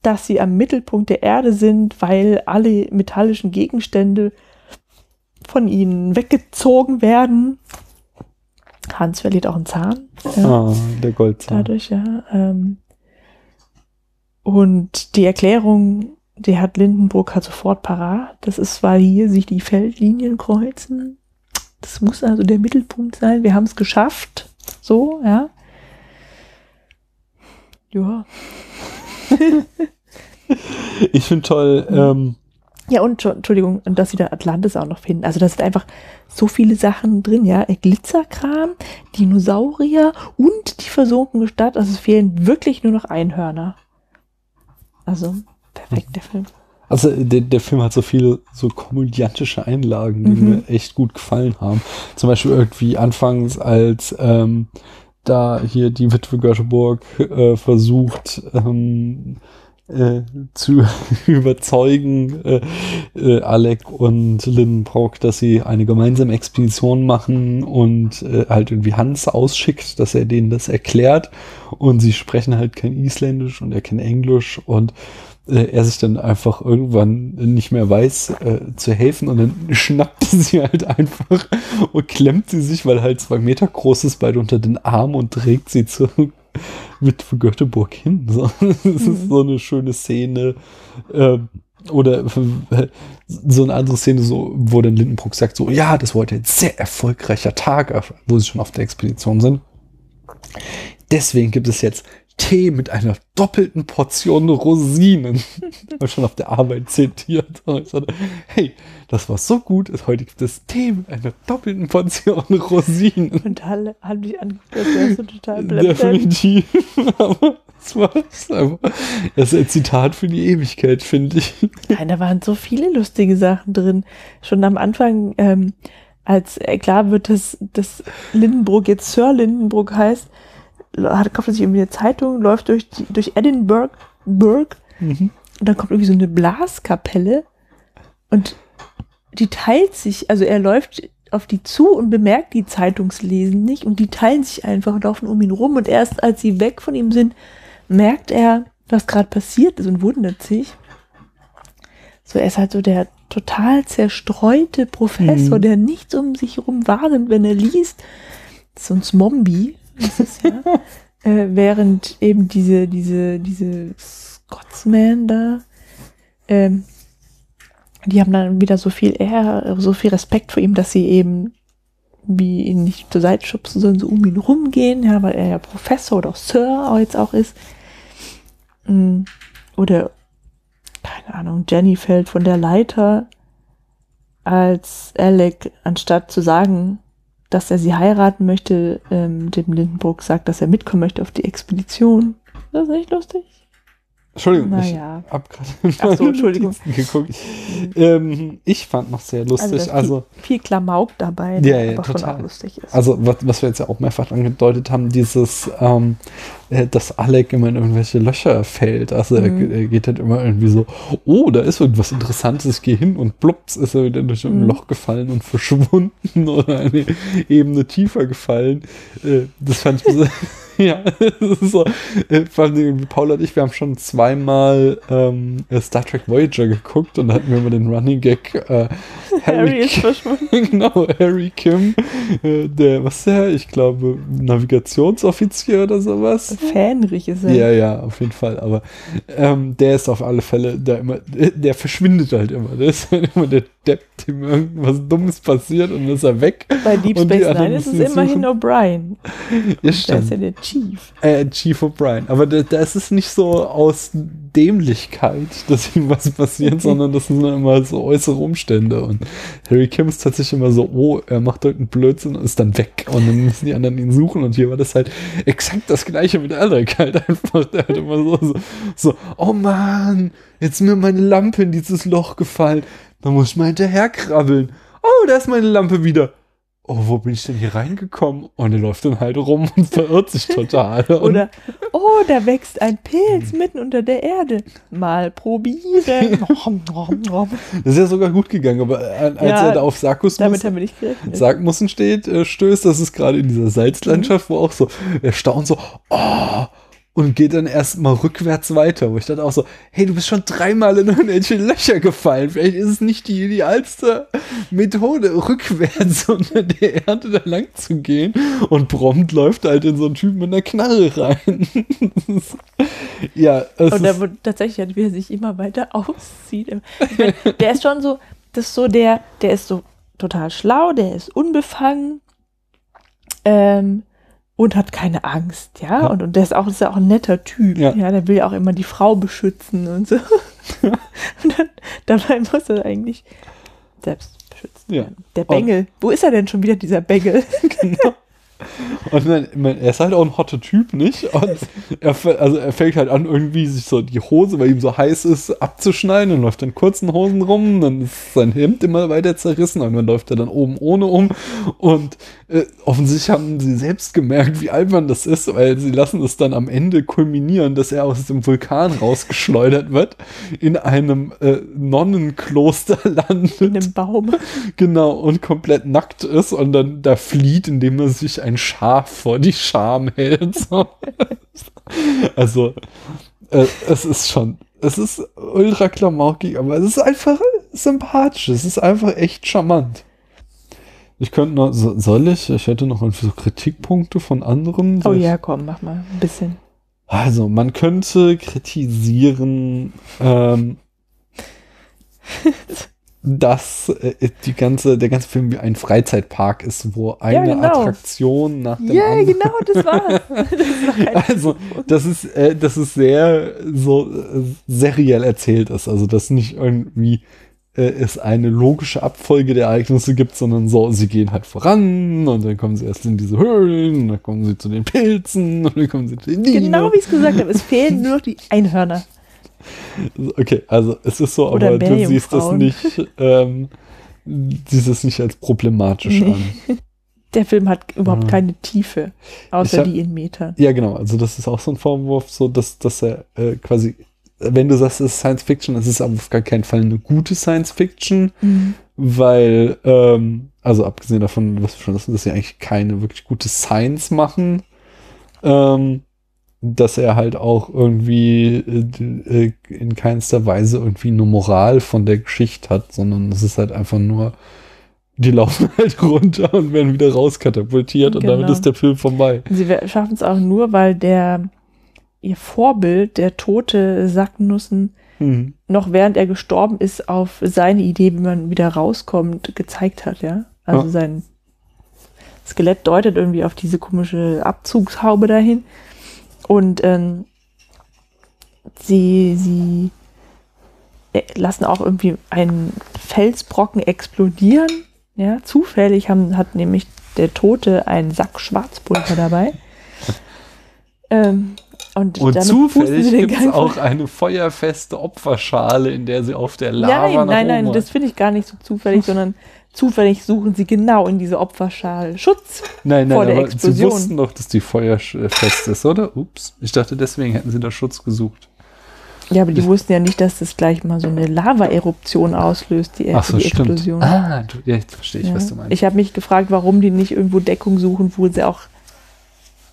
dass sie am Mittelpunkt der Erde sind, weil alle metallischen Gegenstände von ihnen weggezogen werden. Hans verliert auch einen Zahn. Ja. Ah, der Goldzahn. Dadurch, ja. Ähm, und die Erklärung, die hat Lindenburg halt sofort parat. Das ist, weil hier sich die Feldlinien kreuzen. Das muss also der Mittelpunkt sein. Wir haben es geschafft. So, ja. Ja. [laughs] ich finde toll, ähm, ja, und Entschuldigung, dass sie da Atlantis auch noch finden. Also da sind einfach so viele Sachen drin, ja. Glitzerkram, Dinosaurier und die versunkene Stadt. Also es fehlen wirklich nur noch Einhörner. Also, perfekt, der Film. Also der, der Film hat so viele so komödiantische Einlagen, die mhm. mir echt gut gefallen haben. Zum Beispiel irgendwie anfangs als ähm, da hier die Witwe Göteborg äh, versucht, ähm, äh, zu [laughs] überzeugen, äh, äh, Alec und Lindenbrock, dass sie eine gemeinsame Expedition machen und äh, halt irgendwie Hans ausschickt, dass er denen das erklärt. Und sie sprechen halt kein Isländisch und er kein Englisch. Und äh, er sich dann einfach irgendwann nicht mehr weiß äh, zu helfen. Und dann [laughs] schnappt sie halt einfach und klemmt sie sich, weil halt zwei Meter groß ist, beide unter den Arm und trägt sie zurück mit für Göteborg hin. So. [laughs] Das mhm. ist so eine schöne Szene. Ähm, oder so eine andere Szene, so, wo dann Lindenbrook sagt, so, ja, das war heute ein sehr erfolgreicher Tag, wo sie schon auf der Expedition sind. Deswegen gibt es jetzt Tee mit einer doppelten Portion Rosinen. [laughs] schon auf der Arbeit zitiert. hey, das war so gut, heute gibt es Tee mit einer doppelten Portion [laughs] Rosinen. Und alle haben dich angehört, das total blöd. Definitiv. [laughs] Aber das war einfach, das ist ein Zitat für die Ewigkeit, finde ich. Nein, da waren so viele lustige Sachen drin. Schon am Anfang, ähm, als klar wird, dass, dass Lindenbrook jetzt Sir Lindenbrook heißt, hat, kauft er sich irgendwie eine Zeitung, läuft durch, die, durch Edinburgh, Burg, mhm. und dann kommt irgendwie so eine Blaskapelle und die teilt sich, also er läuft auf die zu und bemerkt die Zeitungslesen nicht und die teilen sich einfach und laufen um ihn rum und erst als sie weg von ihm sind, merkt er, was gerade passiert ist und wundert sich. So, er ist halt so der total zerstreute Professor, Mhm. der nichts um sich herum wahrnimmt, wenn er liest. So ein Zombie, ist es ja. äh, während eben diese, diese, diese Scotsman da, ähm, die haben dann wieder so viel eher, so viel Respekt vor ihm, dass sie eben wie ihn nicht zur Seite schubsen, sondern so um ihn rumgehen, ja, weil er ja Professor oder Sir jetzt auch ist. Mm, Oder, keine Ahnung, Jenny fällt von der Leiter, als Alec, anstatt zu sagen, dass er sie heiraten möchte, ähm, dem Lindenburg sagt, dass er mitkommen möchte auf die Expedition. Das ist nicht lustig. Entschuldigung, Naja. ich hab gerade so, Entschuldigung. Geguckt. Ähm, ich fand noch sehr Also, lustig. Also, ist viel, viel Klamauk dabei, Ja, ja, aber schon total. auch lustig ist. also was, was wir jetzt ja auch mehrfach angedeutet haben, dieses, ähm, äh, dass Alec immer in irgendwelche Löcher fällt. Also er, Mhm. er geht halt immer irgendwie so, oh, da ist irgendwas Interessantes, ich gehe hin und plups ist er wieder durch ein Mhm. Loch gefallen und verschwunden [laughs] oder eine Ebene tiefer gefallen. Äh, das fand ich [laughs] [laughs] ja, so, äh, vor allem irgendwie Paul und ich, wir haben schon zweimal ähm, äh, Star Trek Voyager geguckt und da hatten wir immer den Running Gag äh, [laughs] Harry ist verschwunden. [laughs] genau, Harry Kim, äh, der, was ist der? Ich glaube, Navigationsoffizier oder sowas. Fähnrich ist er. Ja, ja, auf jeden Fall. Aber ähm, der ist auf alle Fälle, der immer, der, der verschwindet halt immer. Der ist halt immer der Depp, dem irgendwas Dummes passiert und dann ist er weg. Bei Deep Space Nine ist es immerhin. O'Brien. Ja, Der ist ja der Chief. Äh, Chief O'Brien. Aber da, da ist es nicht so aus Dämlichkeit, dass ihm was passiert, sondern das sind immer so äußere Umstände. Und Harry Kim ist tatsächlich immer so, oh, er macht irgendeinen Blödsinn und ist dann weg. Und dann müssen die anderen ihn suchen. Und hier war das halt exakt das gleiche mit Alec halt einfach. Der hat immer so, so, so, oh Mann, jetzt ist mir meine Lampe in dieses Loch gefallen. Da muss ich mal hinterher krabbeln. Oh, da ist meine Lampe wieder. Oh, wo bin ich denn hier reingekommen? Und er läuft dann halt rum und verirrt sich total. [laughs] Oder, oh, da wächst ein Pilz mitten unter der Erde. Mal probieren. [laughs] Das ist ja sogar gut gegangen, aber äh, als Ja, er da auf Sarkus. Sargmussen steht, äh, stößt, das ist gerade in dieser Salzlandschaft, wo auch so, er staunt so, oh, und geht dann erstmal rückwärts weiter, wo ich dann auch so, hey, du bist schon dreimal in irgendwelche Löcher gefallen, vielleicht ist es nicht die idealste Methode, rückwärts [laughs] unter der Erde da lang zu gehen und prompt läuft halt in so einen Typen mit einer Knarre rein. [laughs] Ja, es Und ist, wird tatsächlich, wie er sich immer weiter [laughs] auszieht. Ich mein, der ist schon so, das ist so der, der ist so total schlau, der ist unbefangen ähm, und hat keine Angst, ja. Ja. Und, und der ist auch, ist ja auch ein netter Typ, Ja. ja. Der will ja auch immer die Frau beschützen und so. [laughs] und dann, dabei muss er eigentlich selbst beschützen. Ja. werden. Der Bengel. Wo ist er denn schon wieder, dieser Bengel? [laughs] Und man, man, er ist halt auch ein hotter Typ, nicht? Und er, also er fängt halt an, irgendwie sich so die Hose, weil ihm so heiß ist, abzuschneiden und läuft in kurzen Hosen rum. Dann ist sein Hemd immer weiter zerrissen und dann läuft er dann oben ohne um. Und äh, offensichtlich haben sie selbst gemerkt, wie albern das ist, weil sie lassen es dann am Ende kulminieren, dass er aus dem Vulkan rausgeschleudert wird, in einem äh, Nonnenkloster [laughs] landet. In einem Baum. Genau, und komplett nackt ist und dann da flieht, indem er sich ein Schaf vor die Scham hält. [laughs] So. also, äh, es ist schon, es ist ultra klamaukig, aber es ist einfach sympathisch. Es ist einfach echt charmant. Ich könnte noch, so- soll ich? Ich hätte noch so Kritikpunkte von anderen. Oh ja, komm, mach mal ein bisschen. Also, man könnte kritisieren, ähm, [laughs] dass äh, die ganze, der ganze Film wie ein Freizeitpark ist, wo eine genau. Attraktion nach dem Ja, anderen. genau, das war's. [laughs] Das war Also, das ist, äh, das ist sehr so äh, seriell erzählt ist. Also, dass nicht irgendwie äh, es eine logische Abfolge der Ereignisse gibt, sondern so, sie gehen halt voran und dann kommen sie erst in diese Höhlen, und dann kommen sie zu den Pilzen [laughs] und dann kommen sie zu den Dino. Genau wie ich es gesagt habe, es fehlen nur noch die Einhörner. [laughs] Okay, also es ist so, Oder aber du siehst das nicht, ähm, siehst es nicht als problematisch Nee. an. [laughs] Der Film hat überhaupt Ah. keine Tiefe, außer hab- die in Metern. Ja, genau, also das ist auch so ein Vorwurf, so dass, dass er äh, quasi, wenn du sagst, es ist Science Fiction, es ist aber auf gar keinen Fall eine gute Science Fiction, Mhm. weil, ähm, also abgesehen davon, was wir schon wissen, dass sie eigentlich keine wirklich gute Science machen, ähm, dass er halt auch irgendwie äh, in keinster Weise irgendwie eine Moral von der Geschichte hat, sondern es ist halt einfach nur, die laufen [laughs] halt runter und werden wieder rauskatapultiert genau. und damit ist der Film vorbei. Sie schaffen es auch nur, weil der ihr Vorbild, der tote Sacknussen, mhm. noch während er gestorben ist, auf seine Idee, wie man wieder rauskommt, gezeigt hat, ja. Also ja. sein Skelett deutet irgendwie auf diese komische Abzugshaube dahin. Und ähm, sie, sie äh, lassen auch irgendwie einen Felsbrocken explodieren. Ja, zufällig haben, hat nämlich der Tote einen Sack Schwarzpulver dabei. [laughs] ähm, und, und zufällig gibt es auch eine feuerfeste Opferschale, in der sie auf der Lava Nein, nein, nein, das finde ich gar nicht so zufällig, [laughs] sondern zufällig suchen sie genau in diese Opferschale Schutz nein, nein, vor der aber Explosion. Sie wussten doch, dass die feuerfest ist, oder? Ups, ich dachte, deswegen hätten sie da Schutz gesucht. Ja, aber die wussten ja nicht, dass das gleich mal so eine Lava-Eruption auslöst, die, Ach so, die Explosion. Ah, du, ja, jetzt verstehe ich, ja. was du meinst. Ich habe mich gefragt, warum die nicht irgendwo Deckung suchen, wo sie auch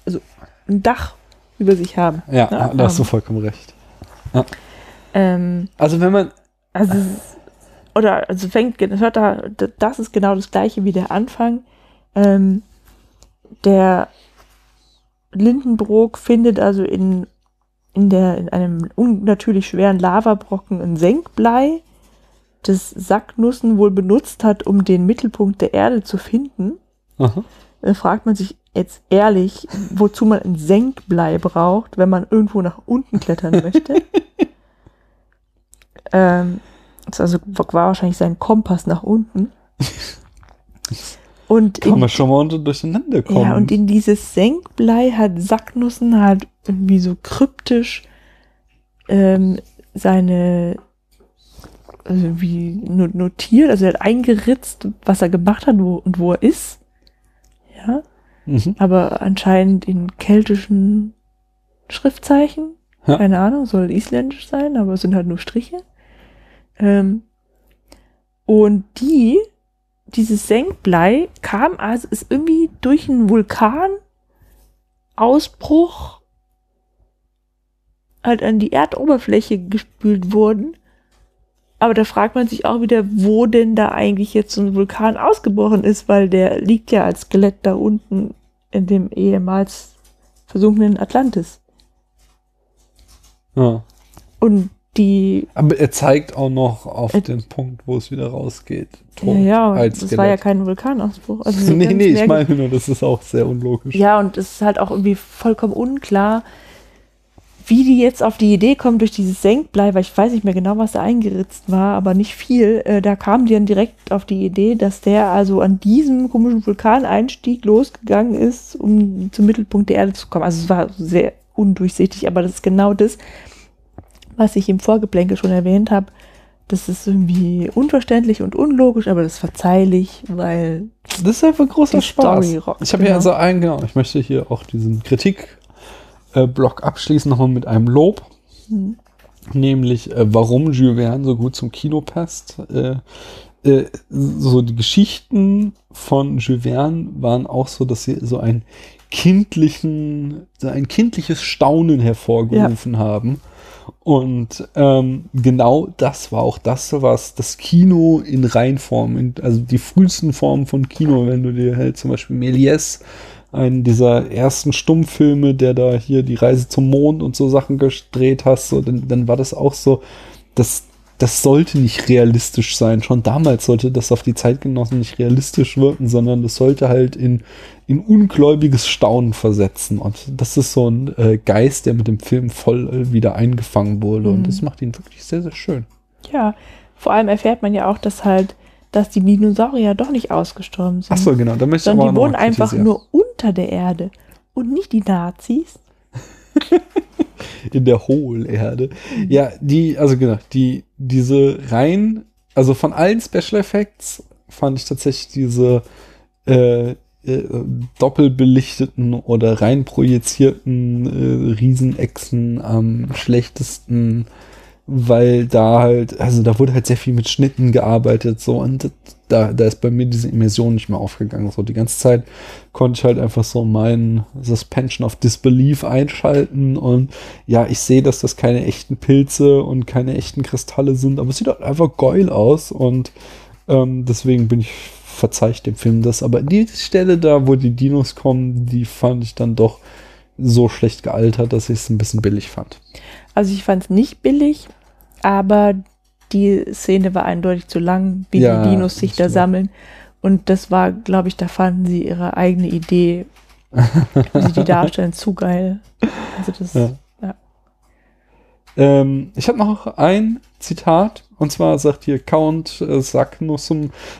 also ein Dach über sich haben. Ja, Na, da hast du vollkommen recht. Ja. Ähm, also wenn man. Also oder also fängt, hört da, das ist genau das gleiche wie der Anfang. Ähm, der Lindenbrook findet also in, in, der, in einem unnatürlich schweren Lavabrocken ein Senkblei, das Sacknussen wohl benutzt hat, um den Mittelpunkt der Erde zu finden. Aha. Da fragt man sich jetzt ehrlich, wozu man ein Senkblei braucht, wenn man irgendwo nach unten klettern [laughs] möchte. ähm, das also war wahrscheinlich sein Kompass nach unten. [laughs] Und Kann in, man schon mal unter durcheinander kommen. Ja, und in dieses Senkblei hat Sacknussen halt irgendwie so kryptisch ähm, seine also wie notiert, also er hat eingeritzt, was er gemacht hat wo, und wo er ist. Ja. Mhm. Aber anscheinend in keltischen Schriftzeichen. Ja. Keine Ahnung, soll isländisch sein, aber es sind halt nur Striche. Ähm, und die, dieses Senkblei kam also, ist irgendwie durch einen Vulkanausbruch halt an die Erdoberfläche gespült worden. Aber da fragt man sich auch wieder, wo denn da eigentlich jetzt so ein Vulkan ausgebrochen ist, weil der liegt ja als Skelett da unten in dem ehemals versunkenen Atlantis. Ja. Und die. Aber er zeigt auch noch auf äh, den Punkt, wo es wieder rausgeht. Ja, ja, das Skelett. war ja kein Vulkanausbruch. Also [laughs] nee, nee, ich meine nur, das ist auch sehr unlogisch. Ja, und es ist halt auch irgendwie vollkommen unklar, wie die jetzt auf die Idee kommen durch dieses Senkblei, weil ich weiß nicht mehr genau, was da eingeritzt war, aber nicht viel. Äh, da kamen die dann direkt auf die Idee, dass der also an diesem komischen Vulkaneinstieg losgegangen ist, um zum Mittelpunkt der Erde zu kommen. Also es war sehr undurchsichtig, aber das ist genau das, was ich im Vorgeplänkel schon erwähnt habe, das ist irgendwie unverständlich und unlogisch, aber das ist verzeihlich, weil das ist einfach großer Spaß. Ich habe genau. hier also einen, genau, ich möchte hier auch diesen Kritikblock abschließen nochmal mit einem Lob. Hm. Nämlich, äh, warum Jules Verne so gut zum Kino passt. Äh, äh, so die Geschichten von Jules Verne waren auch so, dass sie so einen kindlichen, so ein kindliches Staunen hervorgerufen ja. haben. Und ähm, genau das war auch das, was das Kino in Reinform, in, also die frühesten Formen von Kino, wenn du dir halt zum Beispiel Méliès, einen dieser ersten Stummfilme, der da hier die Reise zum Mond und so Sachen gedreht hast, so, dann, dann war das auch so, dass das sollte nicht realistisch sein. Schon damals sollte das auf die Zeitgenossen nicht realistisch wirken, sondern das sollte halt in, in ungläubiges Staunen versetzen. Und das ist so ein äh, Geist, der mit dem Film voll äh, wieder eingefangen wurde. Mhm. Und das macht ihn wirklich sehr, sehr schön. Ja, vor allem erfährt man ja auch, dass halt, dass die Dinosaurier doch nicht ausgestorben sind. Ach so, genau. Da möchte sondern die wohnen einfach nur unter der Erde. Und nicht die Nazis. [laughs] in der Hohlerde. Ja, die, also genau, die, diese rein, also von allen Special Effects fand ich tatsächlich diese äh, äh, doppelbelichteten oder rein projizierten äh, Riesenechsen am schlechtesten, weil da halt, also da wurde halt sehr viel mit Schnitten gearbeitet, so und da, da ist bei mir diese Immersion nicht mehr aufgegangen. So die ganze Zeit konnte ich halt einfach so meinen Suspension of Disbelief einschalten und ja, ich sehe, dass das keine echten Pilze und keine echten Kristalle sind, aber es sieht halt einfach geil aus und ähm, deswegen bin ich verzeiht dem Film das. Aber die Stelle da, wo die Dinos kommen, die fand ich dann doch so schlecht gealtert, dass ich es ein bisschen billig fand. Also ich fand es nicht billig, aber die Szene war eindeutig zu lang, wie Ja, die Dinos sich da sammeln. Und das war, glaube ich, da fanden sie ihre eigene Idee, [laughs] wie sie die darstellen, zu geil. Also das, Ja. ja. Ähm, ich habe noch ein Zitat, und zwar sagt hier Count äh,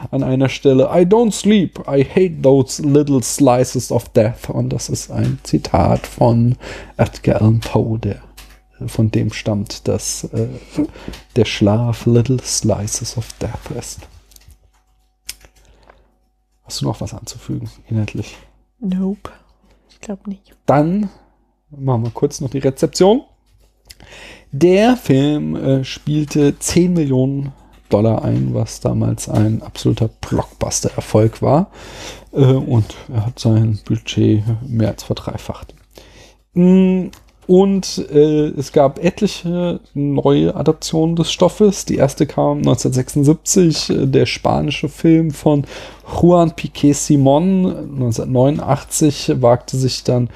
an einer Stelle, I don't sleep, I hate those little slices of death. Und das ist ein Zitat von Edgar Allan Poe, der von dem stammt, dass äh, der Schlaf little slices of death ist. Hast du noch was anzufügen, inhaltlich? Nope. Ich glaube nicht. Dann machen wir kurz noch die Rezeption. Der Film äh, spielte 10 Millionen Dollar ein, was damals ein absoluter Blockbuster-Erfolg war. Äh, und er hat sein Budget mehr als verdreifacht. Mm, Und äh, es gab etliche neue Adaptionen des Stoffes. Die erste kam 1976, äh, der spanische Film von Juan Piquet Simon. 1989 wagte sich dann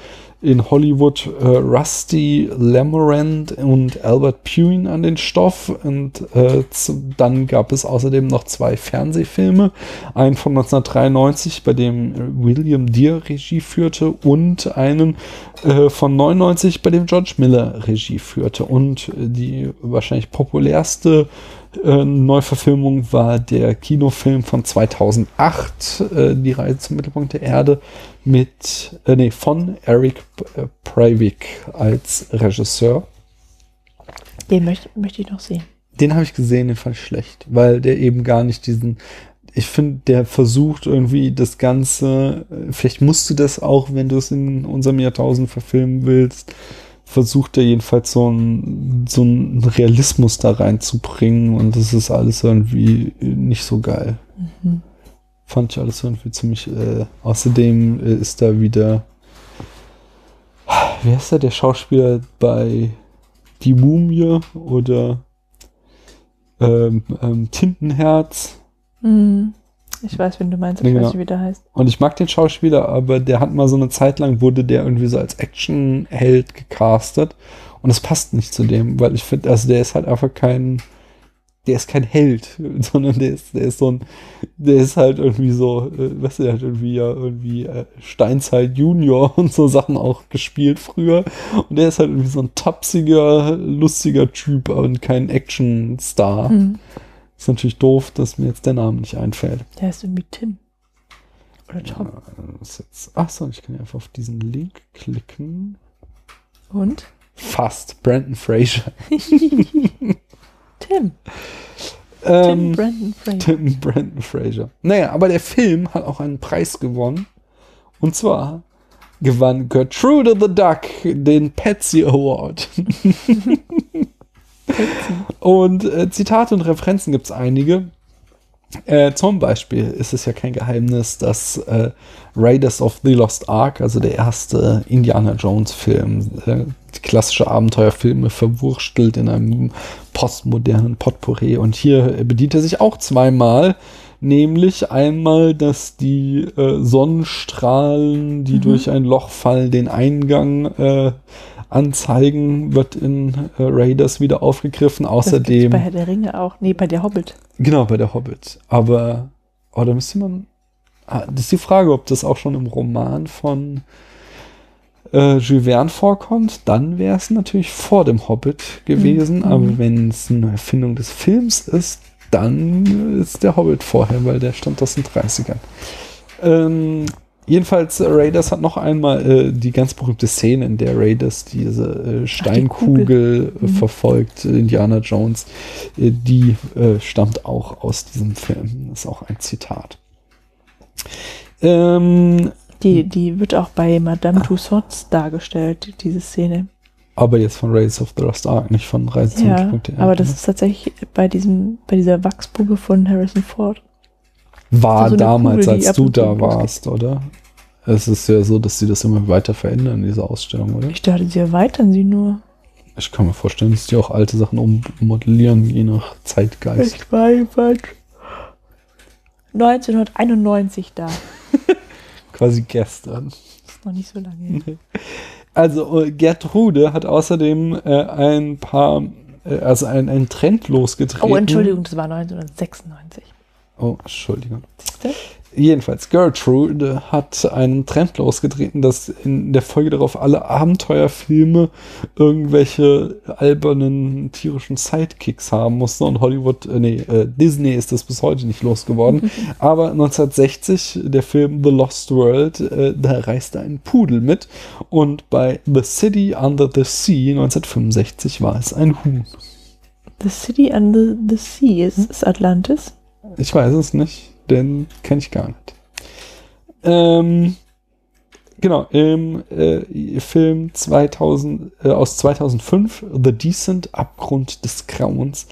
in Hollywood äh, Rusty Lamorand und Albert Puin an den Stoff. Und äh, zu, dann gab es außerdem noch zwei Fernsehfilme. Einen von 1993, bei dem William Deere Regie führte, und einen äh, von 99, bei dem George Miller Regie führte. Und äh, die wahrscheinlich populärste äh, Neuverfilmung war der Kinofilm von 2008, äh, Die Reise zum Mittelpunkt der Erde, mit, äh, nee, von Eric äh, Breivik als Regisseur. Den möchte, möchte ich noch sehen. Den habe ich gesehen, den fand ich schlecht, weil der eben gar nicht diesen, ich finde, der versucht irgendwie das Ganze, äh, vielleicht musst du das auch, wenn du es in unserem Jahrtausend verfilmen willst, versucht er jedenfalls so ein, so einen Realismus da reinzubringen und das ist alles irgendwie nicht so geil. Fand ich alles irgendwie ziemlich, äh, außerdem äh, ist da wieder, wie heißt der, der Schauspieler bei Die Mumie oder ähm, ähm, Tintenherz. Mhm. Ich weiß, wen du meinst, Ja, ich genau. weiß nicht, wie der heißt. Und ich mag den Schauspieler, aber der hat mal so eine Zeit lang wurde der irgendwie so als Actionheld gecastet. Und das passt nicht zu dem, weil ich finde, also der ist halt einfach kein, der ist kein Held, [laughs] sondern der ist, der ist so ein, der ist halt irgendwie so, äh, weißt du, der hat irgendwie ja irgendwie äh, Steinzeit Junior [laughs] und so Sachen auch gespielt früher. Und der ist halt irgendwie so ein tapsiger, lustiger Typ und kein Actionstar. Mhm. Ist natürlich doof, dass mir jetzt der Name nicht einfällt. Der heißt irgendwie Tim. Oder Tom. Jetzt? Achso, ich kann ja einfach auf diesen Link klicken. Und? Fast. Brandon Fraser. Tim. [laughs] Tim Ähm, Brandon Fraser. Tim Brandon Fraser. Naja, aber der Film hat auch einen Preis gewonnen. Und zwar gewann Gertrude the Duck den Patsy Award. [laughs] [laughs] und äh, Zitate und Referenzen gibt es einige. Äh, zum Beispiel ist es ja kein Geheimnis, dass äh, Raiders of the Lost Ark, also der erste Indiana Jones-Film, äh, klassische Abenteuerfilme verwurstelt in einem postmodernen Potpourri. Und hier bedient er sich auch zweimal, nämlich einmal, dass die äh, Sonnenstrahlen, die durch ein Loch fallen, den Eingang äh, anzeigen, wird in äh, Raiders wieder aufgegriffen. Das Außerdem. bei Herr der Ringe auch. Nee, bei der Hobbit. Genau, bei der Hobbit. Aber, oh, da müsste man. Ah, das ist die Frage, ob das auch schon im Roman von äh, Jules Verne vorkommt. Dann wäre es natürlich vor dem Hobbit gewesen. Mhm. Aber wenn es eine Erfindung des Films ist, dann ist der Hobbit vorher, weil der stammt aus den 30ern. Ähm, jedenfalls, äh, Raiders hat noch einmal äh, die ganz berühmte Szene, in der Raiders diese äh, Steinkugel äh, Mhm. verfolgt, äh, Indiana Jones. Äh, die stammt auch aus diesem Film. Das ist auch ein Zitat. Ähm, Die, die wird auch bei Madame Tussauds dargestellt, diese Szene. aber jetzt von Raiders of the Lost Ark, nicht von Reise Ja, aber das ne? ist tatsächlich bei diesem, bei dieser Wachsbube von Harrison Ford. War so damals, Kugel, als du da warst, oder? Es ist ja so, dass sie das immer weiter verändern, diese Ausstellung, oder? Ich dachte, sie erweitern sie nur. Ich kann mir vorstellen, dass die auch alte Sachen ummodellieren, je nach Zeitgeist. Ich weiß was. 1991 da. [laughs] Quasi gestern. Ist noch nicht so lange her. Also äh, Gertrude hat außerdem äh, ein paar, äh, also ein, einen Trend losgetreten. Oh, Entschuldigung, das war 1996. Oh, Entschuldigung. Jedenfalls, Gertrude hat einen Trend losgetreten, dass in der Folge darauf alle Abenteuerfilme irgendwelche albernen tierischen Sidekicks haben mussten und Hollywood, äh, nee, äh, Disney ist das bis heute nicht losgeworden. [laughs] Aber 1960, der Film The Lost World, äh, da reiste ein Pudel mit und bei The City Under the Sea 1965 war es ein Huhn. The City Under the Sea ist, ist Atlantis. Ich weiß es nicht, den kenne ich gar nicht. Ähm, genau, im äh, Film 2000, äh, aus 2005, The Decent, Abgrund des Grauens,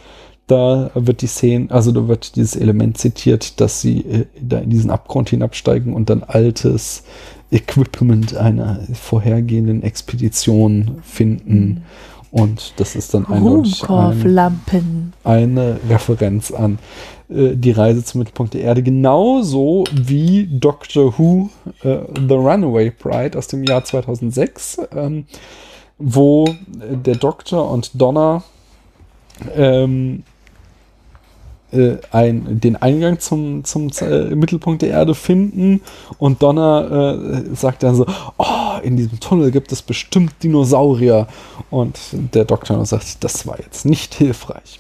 da wird die Szene, also da wird dieses Element zitiert, dass sie äh, da in diesen Abgrund hinabsteigen und dann altes Equipment einer vorhergehenden Expedition finden. Und das ist dann eindeutig ein, Rumkorflampen. eine Referenz an äh, die Reise zum Mittelpunkt der Erde, genauso wie Doctor Who äh, The Runaway Bride aus dem Jahr 2006, ähm, wo äh, der Doktor und Donna ähm, äh, ein, den Eingang zum, zum äh, Mittelpunkt der Erde finden und Donna äh, sagt dann so, oh, in diesem Tunnel gibt es bestimmt Dinosaurier und der Doktor sagt, das war jetzt nicht hilfreich.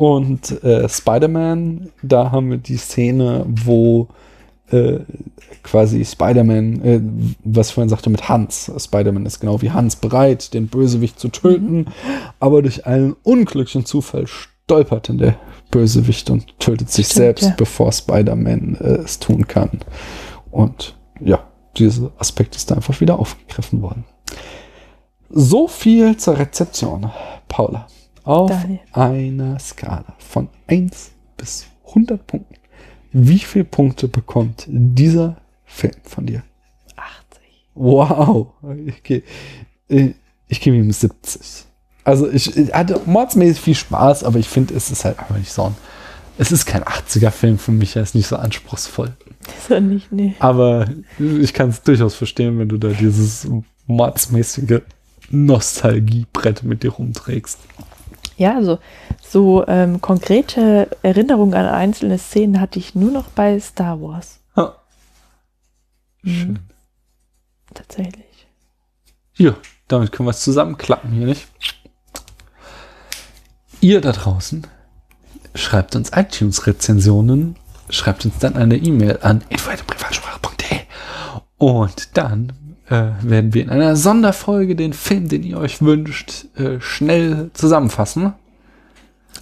Und äh, Spider-Man, da haben wir die Szene, wo äh, quasi Spider-Man, äh, was ich vorhin sagte mit Hans, Spider-Man ist genau wie Hans bereit, den Bösewicht zu töten, aber durch einen unglücklichen Zufall stolpert dann der Bösewicht und tötet sich Stimmt, selbst, ja. bevor Spider-Man äh, es tun kann. Und ja, dieser Aspekt ist da einfach wieder aufgegriffen worden. So viel zur Rezeption, Paula. Auf Daniel. einer Skala von 1 bis 100 Punkten. Wie viele Punkte bekommt dieser Film von dir? 80. Wow. Okay. Äh, Ich gebe ihm 70. Also ich, ich hatte mordsmäßig viel Spaß, aber ich finde, es ist halt einfach nicht so ein. Es ist kein 80er-Film für mich, er ist nicht so anspruchsvoll. Ist er nicht, nee. Aber ich kann es durchaus verstehen, wenn du da dieses mordsmäßige Nostalgiebrett mit dir rumträgst. Ja, also so ähm, konkrete Erinnerungen an einzelne Szenen hatte ich nur noch bei Star Wars. Ja. Mhm. Schön. Tatsächlich. Hier, damit können wir es zusammenklappen hier, nicht? Ihr da draußen schreibt uns iTunes-Rezensionen, schreibt uns dann eine E-Mail an info.privatsprache.de und dann äh, werden wir in einer Sonderfolge den Film, den ihr euch wünscht, äh, schnell zusammenfassen.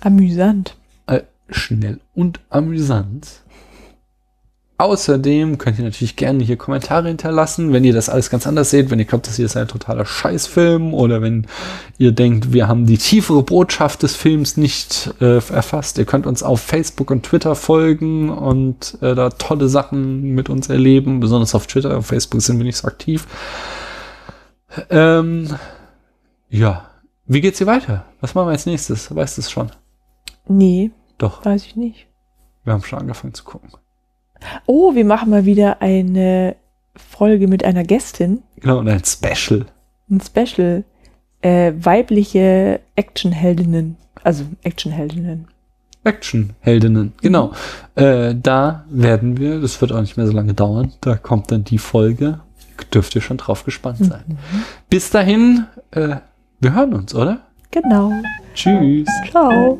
Amüsant. Äh, schnell und amüsant. Außerdem könnt ihr natürlich gerne hier Kommentare hinterlassen, wenn ihr das alles ganz anders seht, wenn ihr glaubt, das hier ist ein totaler Scheißfilm oder wenn ihr denkt, wir haben die tiefere Botschaft des Films nicht äh, erfasst. Ihr könnt uns auf Facebook und Twitter folgen und äh, da tolle Sachen mit uns erleben, besonders auf Twitter. Auf Facebook sind wir nicht so aktiv. Ähm, ja, wie geht's hier weiter? Was machen wir als nächstes? Weißt du es schon? Nee, Doch, weiß ich nicht. wir haben schon angefangen zu gucken. Oh, wir machen mal wieder eine Folge mit einer Gästin. Genau, und ein Special. Ein Special. Äh, weibliche Actionheldinnen. Also Actionheldinnen. Actionheldinnen, genau. Äh, da werden wir, das wird auch nicht mehr so lange dauern, da kommt dann die Folge. Dürft ihr schon drauf gespannt sein. Bis dahin, äh, wir hören uns, oder? Genau. Tschüss. Ciao.